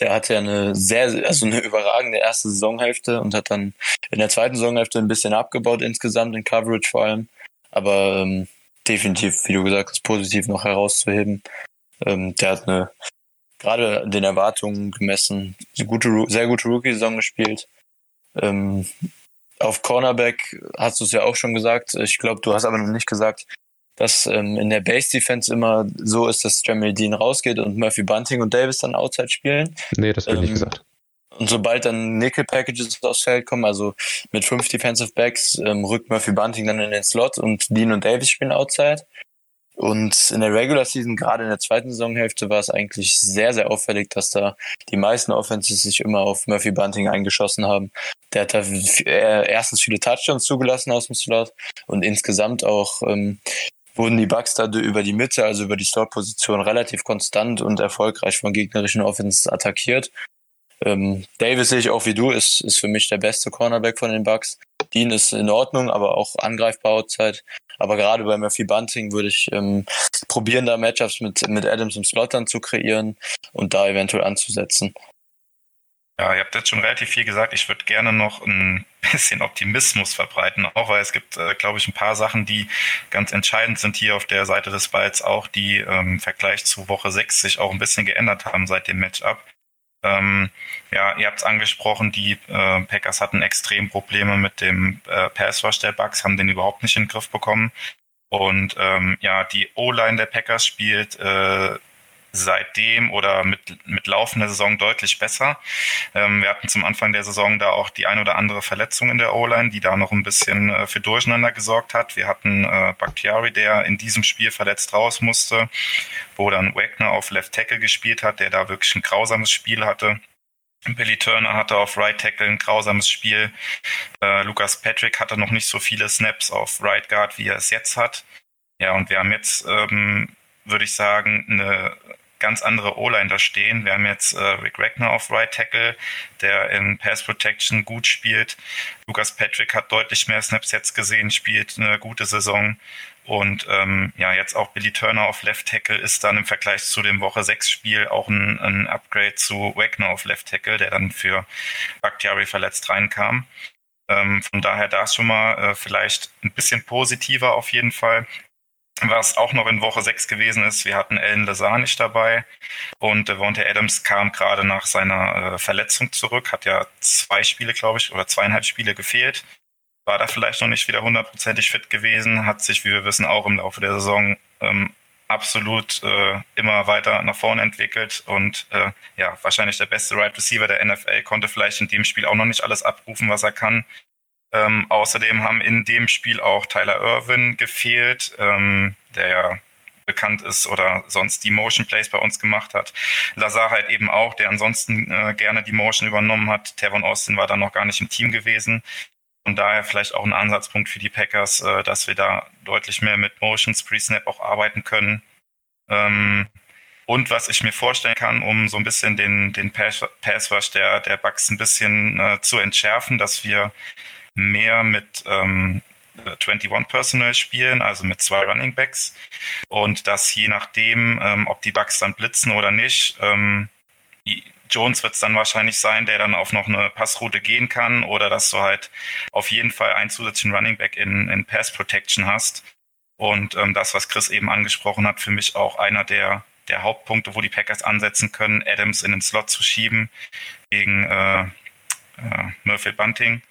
Der hatte ja eine sehr, also eine überragende erste Saisonhälfte und hat dann in der zweiten Saisonhälfte ein bisschen abgebaut insgesamt in Coverage vor allem. Aber ähm, definitiv, wie du gesagt hast, positiv noch herauszuheben. Ähm, der hat eine, gerade den Erwartungen gemessen, eine gute, sehr gute Rookie-Saison gespielt. Ähm, auf Cornerback hast du es ja auch schon gesagt. Ich glaube, du hast aber noch nicht gesagt, dass ähm, in der Base Defense immer so ist, dass Jamie Dean rausgeht und Murphy Bunting und Davis dann Outside spielen. Nee, das wird ähm, nicht gesagt. Und sobald dann Nickel Packages aufs Feld kommen, also mit fünf Defensive Backs, ähm, rückt Murphy Bunting dann in den Slot und Dean und Davis spielen Outside. Und in der Regular Season, gerade in der zweiten Saisonhälfte, war es eigentlich sehr, sehr auffällig, dass da die meisten Offenses sich immer auf Murphy Bunting eingeschossen haben. Der hat da erstens viele Touchdowns zugelassen aus dem Slot und insgesamt auch ähm, wurden die Bucks da über die Mitte, also über die Slot-Position, relativ konstant und erfolgreich von gegnerischen Offenses attackiert. Ähm, Davis sehe ich auch wie du, ist, ist für mich der beste Cornerback von den Bucks. Dean ist in Ordnung, aber auch angreifbar outside. Aber gerade bei Murphy Bunting würde ich ähm, probieren, da Matchups mit, mit Adams im Slot dann zu kreieren und da eventuell anzusetzen. Ja, ihr habt jetzt schon relativ viel gesagt. Ich würde gerne noch ein bisschen Optimismus verbreiten, auch weil es gibt, äh, glaube ich, ein paar Sachen, die ganz entscheidend sind hier auf der Seite des Balls, auch die ähm, im Vergleich zu Woche 6 sich auch ein bisschen geändert haben seit dem Matchup. Ähm, ja, ihr habt es angesprochen, die äh, Packers hatten extrem Probleme mit dem äh, Passwash der Bugs, haben den überhaupt nicht in den Griff bekommen. Und ähm, ja, die O-Line der Packers spielt äh, seitdem oder mit, mit laufender Saison deutlich besser. Ähm, wir hatten zum Anfang der Saison da auch die ein oder andere Verletzung in der O-Line, die da noch ein bisschen äh, für Durcheinander gesorgt hat. Wir hatten äh, Bakhtiari, der in diesem Spiel verletzt raus musste, wo dann Wagner auf Left Tackle gespielt hat, der da wirklich ein grausames Spiel hatte. Billy Turner hatte auf Right Tackle ein grausames Spiel. Äh, Lucas Patrick hatte noch nicht so viele Snaps auf Right Guard, wie er es jetzt hat. Ja, und wir haben jetzt, ähm, würde ich sagen, eine ganz andere O-Line da stehen. Wir haben jetzt äh, Rick Wagner auf Right Tackle, der in Pass Protection gut spielt. Lucas Patrick hat deutlich mehr Snaps jetzt gesehen, spielt eine gute Saison. Und ähm, ja, jetzt auch Billy Turner auf Left Tackle ist dann im Vergleich zu dem Woche 6 Spiel auch ein, ein Upgrade zu Wagner auf Left Tackle, der dann für Bakhtiari verletzt reinkam. Ähm, von daher da schon mal äh, vielleicht ein bisschen positiver auf jeden Fall. Was auch noch in Woche 6 gewesen ist, wir hatten Ellen Lazar nicht dabei und Devontae Adams kam gerade nach seiner äh, Verletzung zurück, hat ja zwei Spiele, glaube ich, oder zweieinhalb Spiele gefehlt. War da vielleicht noch nicht wieder hundertprozentig fit gewesen, hat sich, wie wir wissen, auch im Laufe der Saison ähm, absolut äh, immer weiter nach vorne entwickelt und äh, ja, wahrscheinlich der beste Right Receiver der NFL, konnte vielleicht in dem Spiel auch noch nicht alles abrufen, was er kann. Ähm, außerdem haben in dem Spiel auch Tyler Irwin gefehlt, ähm, der ja bekannt ist oder sonst die Motion Plays bei uns gemacht hat. Lazar halt eben auch, der ansonsten äh, gerne die Motion übernommen hat. Tevon Austin war dann noch gar nicht im Team gewesen. Und daher vielleicht auch ein Ansatzpunkt für die Packers, äh, dass wir da deutlich mehr mit Motions Pre-Snap auch arbeiten können. Ähm, und was ich mir vorstellen kann, um so ein bisschen den, den Pass, Pass Rush der, der Bugs ein bisschen äh, zu entschärfen, dass wir mehr mit ähm, 21 Personal spielen, also mit zwei Running Backs. Und dass je nachdem, ähm, ob die Bugs dann blitzen oder nicht, ähm, Jones wird es dann wahrscheinlich sein, der dann auf noch eine Passroute gehen kann oder dass du halt auf jeden Fall einen zusätzlichen Running Back in, in Pass Protection hast. Und ähm, das, was Chris eben angesprochen hat, für mich auch einer der, der Hauptpunkte, wo die Packers ansetzen können, Adams in den Slot zu schieben gegen äh, äh, Murphy Bunting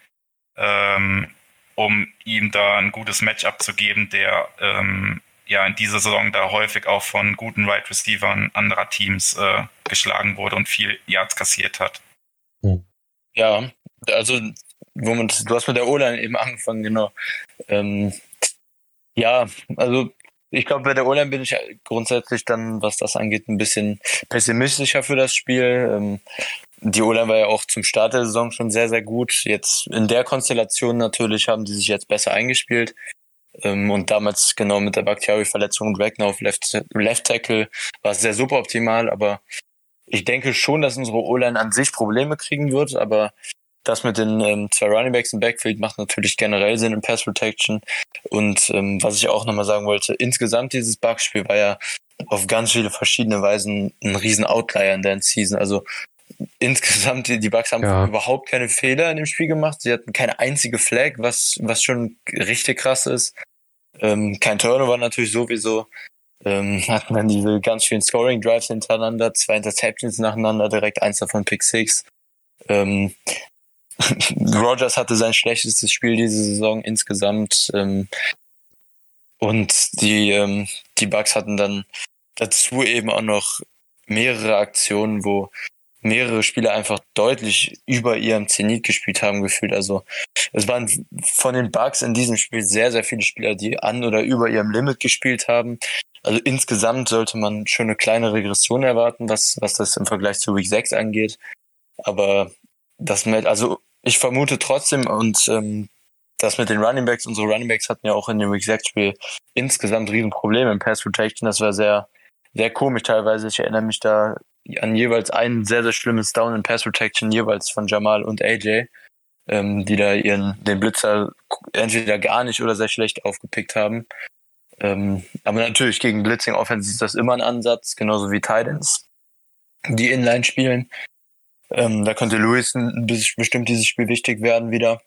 ähm, um ihm da ein gutes Matchup zu geben, der ähm, ja in dieser Saison da häufig auch von guten Right Receivern anderer Teams äh, geschlagen wurde und viel Yards kassiert hat. Hm. Ja, also womit, du hast mit der O-Line eben angefangen, genau. Ähm, ja, also ich glaube, bei der O-Line bin ich grundsätzlich dann, was das angeht, ein bisschen pessimistischer für das Spiel. Ähm, die O-Line war ja auch zum Start der Saison schon sehr, sehr gut. Jetzt in der Konstellation natürlich haben die sich jetzt besser eingespielt. Ähm, und damals genau mit der Bakhtiari-Verletzung und Wagner auf Left, Left Tackle war es sehr super optimal. Aber ich denke schon, dass unsere O-Line an sich Probleme kriegen wird. Aber das mit den ähm, zwei Runningbacks im Backfield macht natürlich generell Sinn in Pass Protection. Und ähm, was ich auch nochmal sagen wollte, insgesamt dieses Bugspiel war ja auf ganz viele verschiedene Weisen ein riesen Outlier in der Season. Also insgesamt, die, Bucks haben ja. überhaupt keine Fehler in dem Spiel gemacht. Sie hatten keine einzige Flag, was, was schon richtig krass ist. Ähm, kein Turnover natürlich sowieso. Ähm, hatten dann diese ganz vielen Scoring Drives hintereinander, zwei Interceptions nacheinander, direkt eins davon Pick Six. Ähm, Rogers hatte sein schlechtestes Spiel diese Saison insgesamt. Ähm, und die, ähm, die Bucks hatten dann dazu eben auch noch mehrere Aktionen, wo mehrere Spieler einfach deutlich über ihrem Zenit gespielt haben gefühlt. Also es waren von den Bugs in diesem Spiel sehr, sehr viele Spieler, die an oder über ihrem Limit gespielt haben. Also insgesamt sollte man schon eine kleine Regression erwarten, was, was das im Vergleich zu Week 6 angeht. Aber das mit, also ich vermute trotzdem und ähm, das mit den Running Backs, unsere Running Backs hatten ja auch in dem Week 6 Spiel insgesamt riesen Probleme im Pass Protection. Das war sehr, sehr komisch teilweise. Ich erinnere mich da an jeweils ein sehr, sehr schlimmes Down in Pass Protection, jeweils von Jamal und AJ, ähm, die da ihren, den Blitzer entweder gar nicht oder sehr schlecht aufgepickt haben. Ähm, aber natürlich gegen Blitzing Offense ist das immer ein Ansatz, genauso wie Titans, die Inline spielen. Ähm, da könnte Lewis bestimmt dieses Spiel wichtig werden wieder.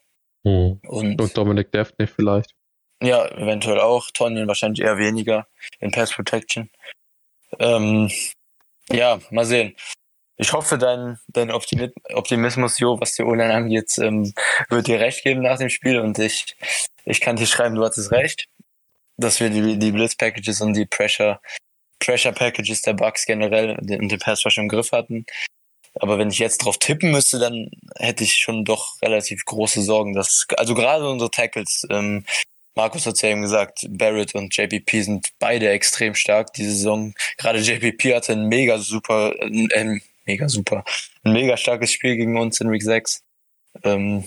Mhm. Und, und Dominic Daphne vielleicht. Ja, eventuell auch. Tonyan wahrscheinlich eher weniger in Pass Protection. Ähm, ja, mal sehen. Ich hoffe, dein, dein Optimismus, Jo, was die O-Line angeht, ähm, wird dir recht geben nach dem Spiel und ich, ich kann dir schreiben, du hattest recht, dass wir die, die Blitz-Packages und die Pressure, Pressure-Packages der Bugs generell und den, den Pass schon im Griff hatten. Aber wenn ich jetzt drauf tippen müsste, dann hätte ich schon doch relativ große Sorgen, dass, also gerade unsere Tackles, ähm, Markus hat es ja eben gesagt, Barrett und JPP sind beide extrem stark diese Saison. Gerade JPP hatte ein mega super, äh, mega super, ein mega starkes Spiel gegen uns in Week 6. Ähm,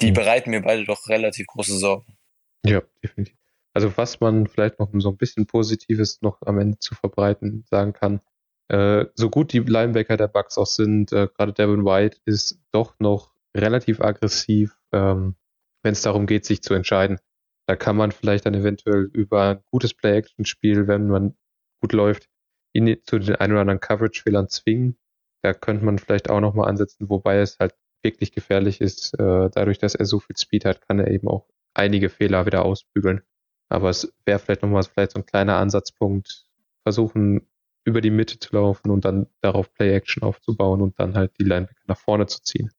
die mhm. bereiten mir beide doch relativ große Sorgen. Ja, definitiv. Also was man vielleicht noch um so ein bisschen Positives noch am Ende zu verbreiten sagen kann, äh, so gut die Linebacker der Bucks auch sind, äh, gerade Devin White ist doch noch relativ aggressiv, ähm, wenn es darum geht, sich zu entscheiden. Da kann man vielleicht dann eventuell über ein gutes Play-Action-Spiel, wenn man gut läuft, ihn zu den ein oder anderen Coverage-Fehlern zwingen. Da könnte man vielleicht auch nochmal ansetzen, wobei es halt wirklich gefährlich ist. Äh, dadurch, dass er so viel Speed hat, kann er eben auch einige Fehler wieder ausbügeln. Aber es wäre vielleicht nochmal vielleicht so ein kleiner Ansatzpunkt, versuchen über die Mitte zu laufen und dann darauf Play-Action aufzubauen und dann halt die Linebacker nach vorne zu ziehen.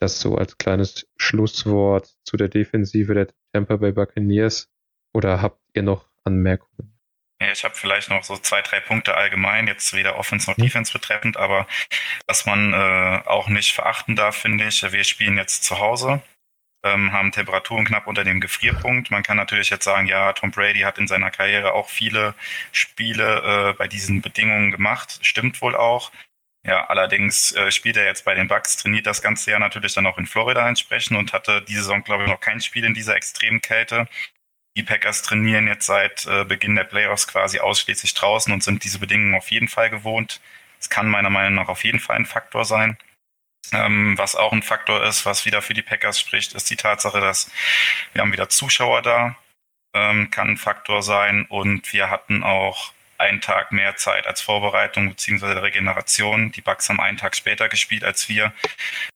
Das so als kleines Schlusswort zu der Defensive der Tampa Bay Buccaneers. Oder habt ihr noch Anmerkungen? Ja, ich habe vielleicht noch so zwei, drei Punkte allgemein, jetzt weder Offense noch. Defense betreffend, aber was man äh, auch nicht verachten darf, finde ich, wir spielen jetzt zu Hause, ähm, haben Temperaturen knapp unter dem Gefrierpunkt. Man kann natürlich jetzt sagen, ja, Tom Brady hat in seiner Karriere auch viele Spiele äh, bei diesen Bedingungen gemacht. Stimmt wohl auch. Ja, allerdings äh, spielt er jetzt bei den Bucks, trainiert das ganze Jahr natürlich dann auch in Florida entsprechend und hatte diese Saison, glaube ich, noch kein Spiel in dieser extremen Kälte. Die Packers trainieren jetzt seit äh, Beginn der Playoffs quasi ausschließlich draußen und sind diese Bedingungen auf jeden Fall gewohnt. Es kann meiner Meinung nach auf jeden Fall ein Faktor sein. Ähm, was auch ein Faktor ist, was wieder für die Packers spricht, ist die Tatsache, dass wir haben wieder Zuschauer da, ähm, kann ein Faktor sein und wir hatten auch einen Tag mehr Zeit als Vorbereitung bzw. Regeneration. Die Bucks haben einen Tag später gespielt als wir,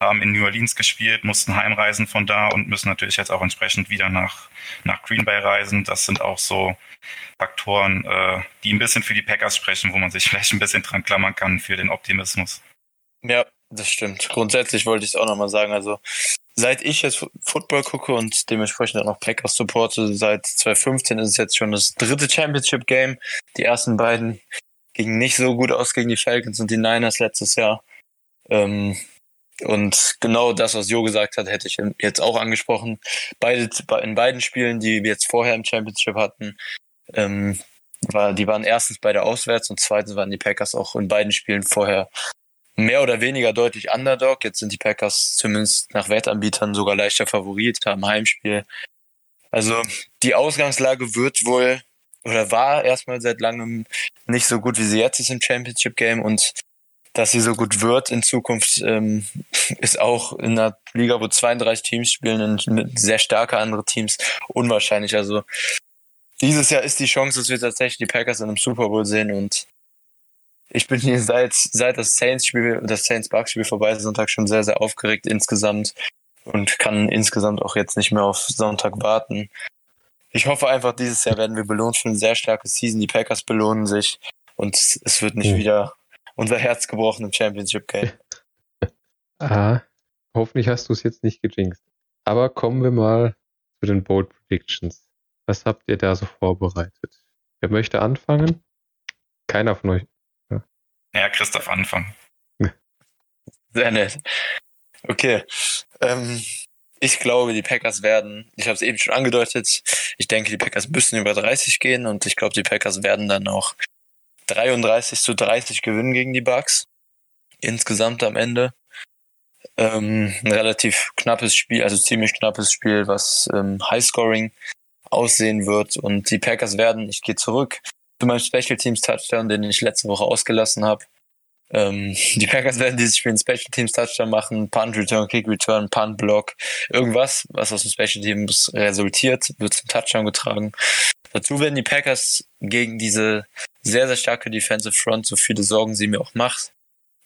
haben in New Orleans gespielt, mussten heimreisen von da und müssen natürlich jetzt auch entsprechend wieder nach, nach Green Bay reisen. Das sind auch so Faktoren, äh, die ein bisschen für die Packers sprechen, wo man sich vielleicht ein bisschen dran klammern kann für den Optimismus. Ja, das stimmt. Grundsätzlich wollte ich es auch nochmal sagen. Also seit ich jetzt Football gucke und dementsprechend auch noch Packers supporte, seit 2015 ist es jetzt schon das dritte Championship Game. Die ersten beiden gingen nicht so gut aus gegen die Falcons und die Niners letztes Jahr. Ähm, und genau das, was Jo gesagt hat, hätte ich jetzt auch angesprochen. Beide, in beiden Spielen, die wir jetzt vorher im Championship hatten, ähm, war, die waren erstens beide auswärts und zweitens waren die Packers auch in beiden Spielen vorher mehr oder weniger deutlich Underdog. Jetzt sind die Packers zumindest nach Wettanbietern sogar leichter Favorit, haben Heimspiel. Also die Ausgangslage wird wohl oder war erstmal seit langem nicht so gut, wie sie jetzt ist im Championship Game und dass sie so gut wird in Zukunft, ähm, ist auch in einer Liga, wo 32 Teams spielen und sehr starke andere Teams unwahrscheinlich. Also dieses Jahr ist die Chance, dass wir tatsächlich die Packers in einem Super Bowl sehen und ich bin hier seit, seit das Saints-Spiel, das Saints-Bucks-Spiel vorbei ist, Sonntag schon sehr, sehr aufgeregt insgesamt und kann insgesamt auch jetzt nicht mehr auf Sonntag warten. Ich hoffe einfach, dieses Jahr werden wir belohnt für eine sehr starke Season. Die Packers belohnen sich und es wird nicht mhm. wieder unser Herz gebrochen im Championship Game. Aha. Hoffentlich hast du es jetzt nicht gejinxt. Aber kommen wir mal zu den Bold Predictions. Was habt ihr da so vorbereitet? Wer möchte anfangen? Keiner von euch. Ja, ja Christoph anfangen. Sehr nett. Okay. Ähm, ich glaube, die Packers werden, ich habe es eben schon angedeutet, ich denke, die Packers müssen über 30 gehen und ich glaube, die Packers werden dann auch 33 zu 30 gewinnen gegen die Bucks. Insgesamt am Ende. Ähm, ein relativ knappes Spiel, also ziemlich knappes Spiel, was ähm, Highscoring aussehen wird. Und die Packers werden, ich gehe zurück zu meinem Special Teams Touchdown, den ich letzte Woche ausgelassen habe. Ähm, die Packers werden dieses Spiel einen Special Teams Touchdown machen, Punt Return, Kick Return, Punt Block, irgendwas, was aus dem Special Teams resultiert, wird zum Touchdown getragen. Dazu werden die Packers gegen diese sehr, sehr starke Defensive Front, so viele Sorgen sie mir auch macht.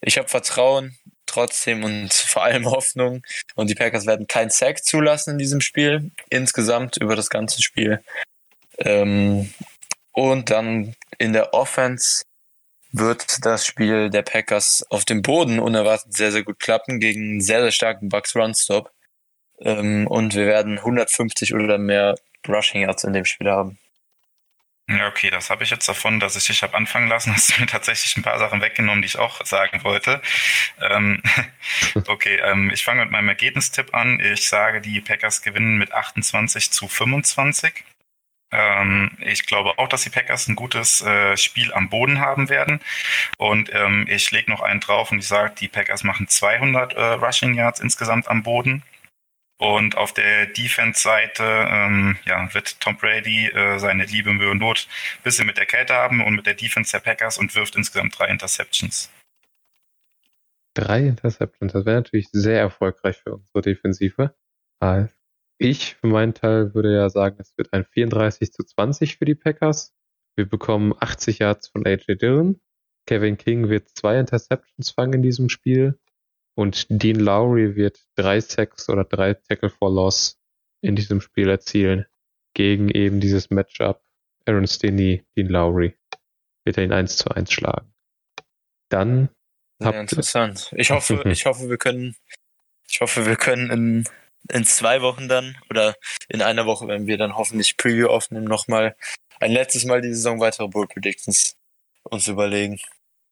Ich habe Vertrauen trotzdem und vor allem Hoffnung. Und die Packers werden kein Sack zulassen in diesem Spiel, insgesamt über das ganze Spiel. Ähm, und dann in der Offense wird das Spiel der Packers auf dem Boden unerwartet sehr, sehr gut klappen gegen einen sehr, sehr starken Bucks Run-Stop. Ähm, und wir werden 150 oder mehr Rushing Yards in dem Spiel haben. Okay, das habe ich jetzt davon, dass ich dich habe anfangen lassen. Hast du mir tatsächlich ein paar Sachen weggenommen, die ich auch sagen wollte. Ähm, okay, ähm, ich fange mit meinem Ergebnistipp an. Ich sage, die Packers gewinnen mit 28 zu 25. Ähm, ich glaube auch, dass die Packers ein gutes äh, Spiel am Boden haben werden. Und ähm, ich lege noch einen drauf und ich sage, die Packers machen 200 äh, Rushing Yards insgesamt am Boden. Und auf der Defense-Seite ähm, ja, wird Tom Brady äh, seine Liebe Mühe und Not ein bisschen mit der Kälte haben und mit der Defense der Packers und wirft insgesamt drei Interceptions. Drei Interceptions, das wäre natürlich sehr erfolgreich für unsere Defensive. Ich für meinen Teil würde ja sagen, es wird ein 34 zu 20 für die Packers. Wir bekommen 80 Yards von AJ Dillon. Kevin King wird zwei Interceptions fangen in diesem Spiel. Und Dean Lowry wird drei Sacks oder drei Tackle for Loss in diesem Spiel erzielen. Gegen eben dieses Matchup Aaron Stinney, Dean Lowry. Wird er ihn 1 zu 1 schlagen. Dann Sehr interessant. Ich hoffe, ich hoffe, wir können, ich hoffe, wir können in, in zwei Wochen dann oder in einer Woche, wenn wir dann hoffentlich Preview aufnehmen, nochmal ein letztes Mal die Saison weitere Bull Predictions uns überlegen.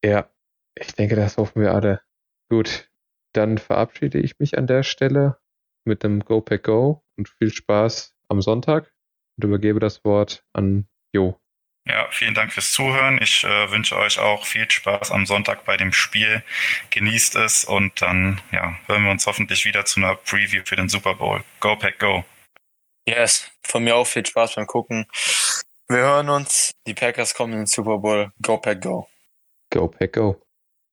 Ja, ich denke, das hoffen wir alle. Gut, dann verabschiede ich mich an der Stelle mit dem Go Pack Go und viel Spaß am Sonntag und übergebe das Wort an Jo. Ja, vielen Dank fürs Zuhören. Ich äh, wünsche euch auch viel Spaß am Sonntag bei dem Spiel. Genießt es und dann ja, hören wir uns hoffentlich wieder zu einer Preview für den Super Bowl. Go Pack Go. Yes, von mir auch viel Spaß beim Gucken. Wir hören uns. Die Packers kommen in den Super Bowl. Go Pack Go. Go Pack Go.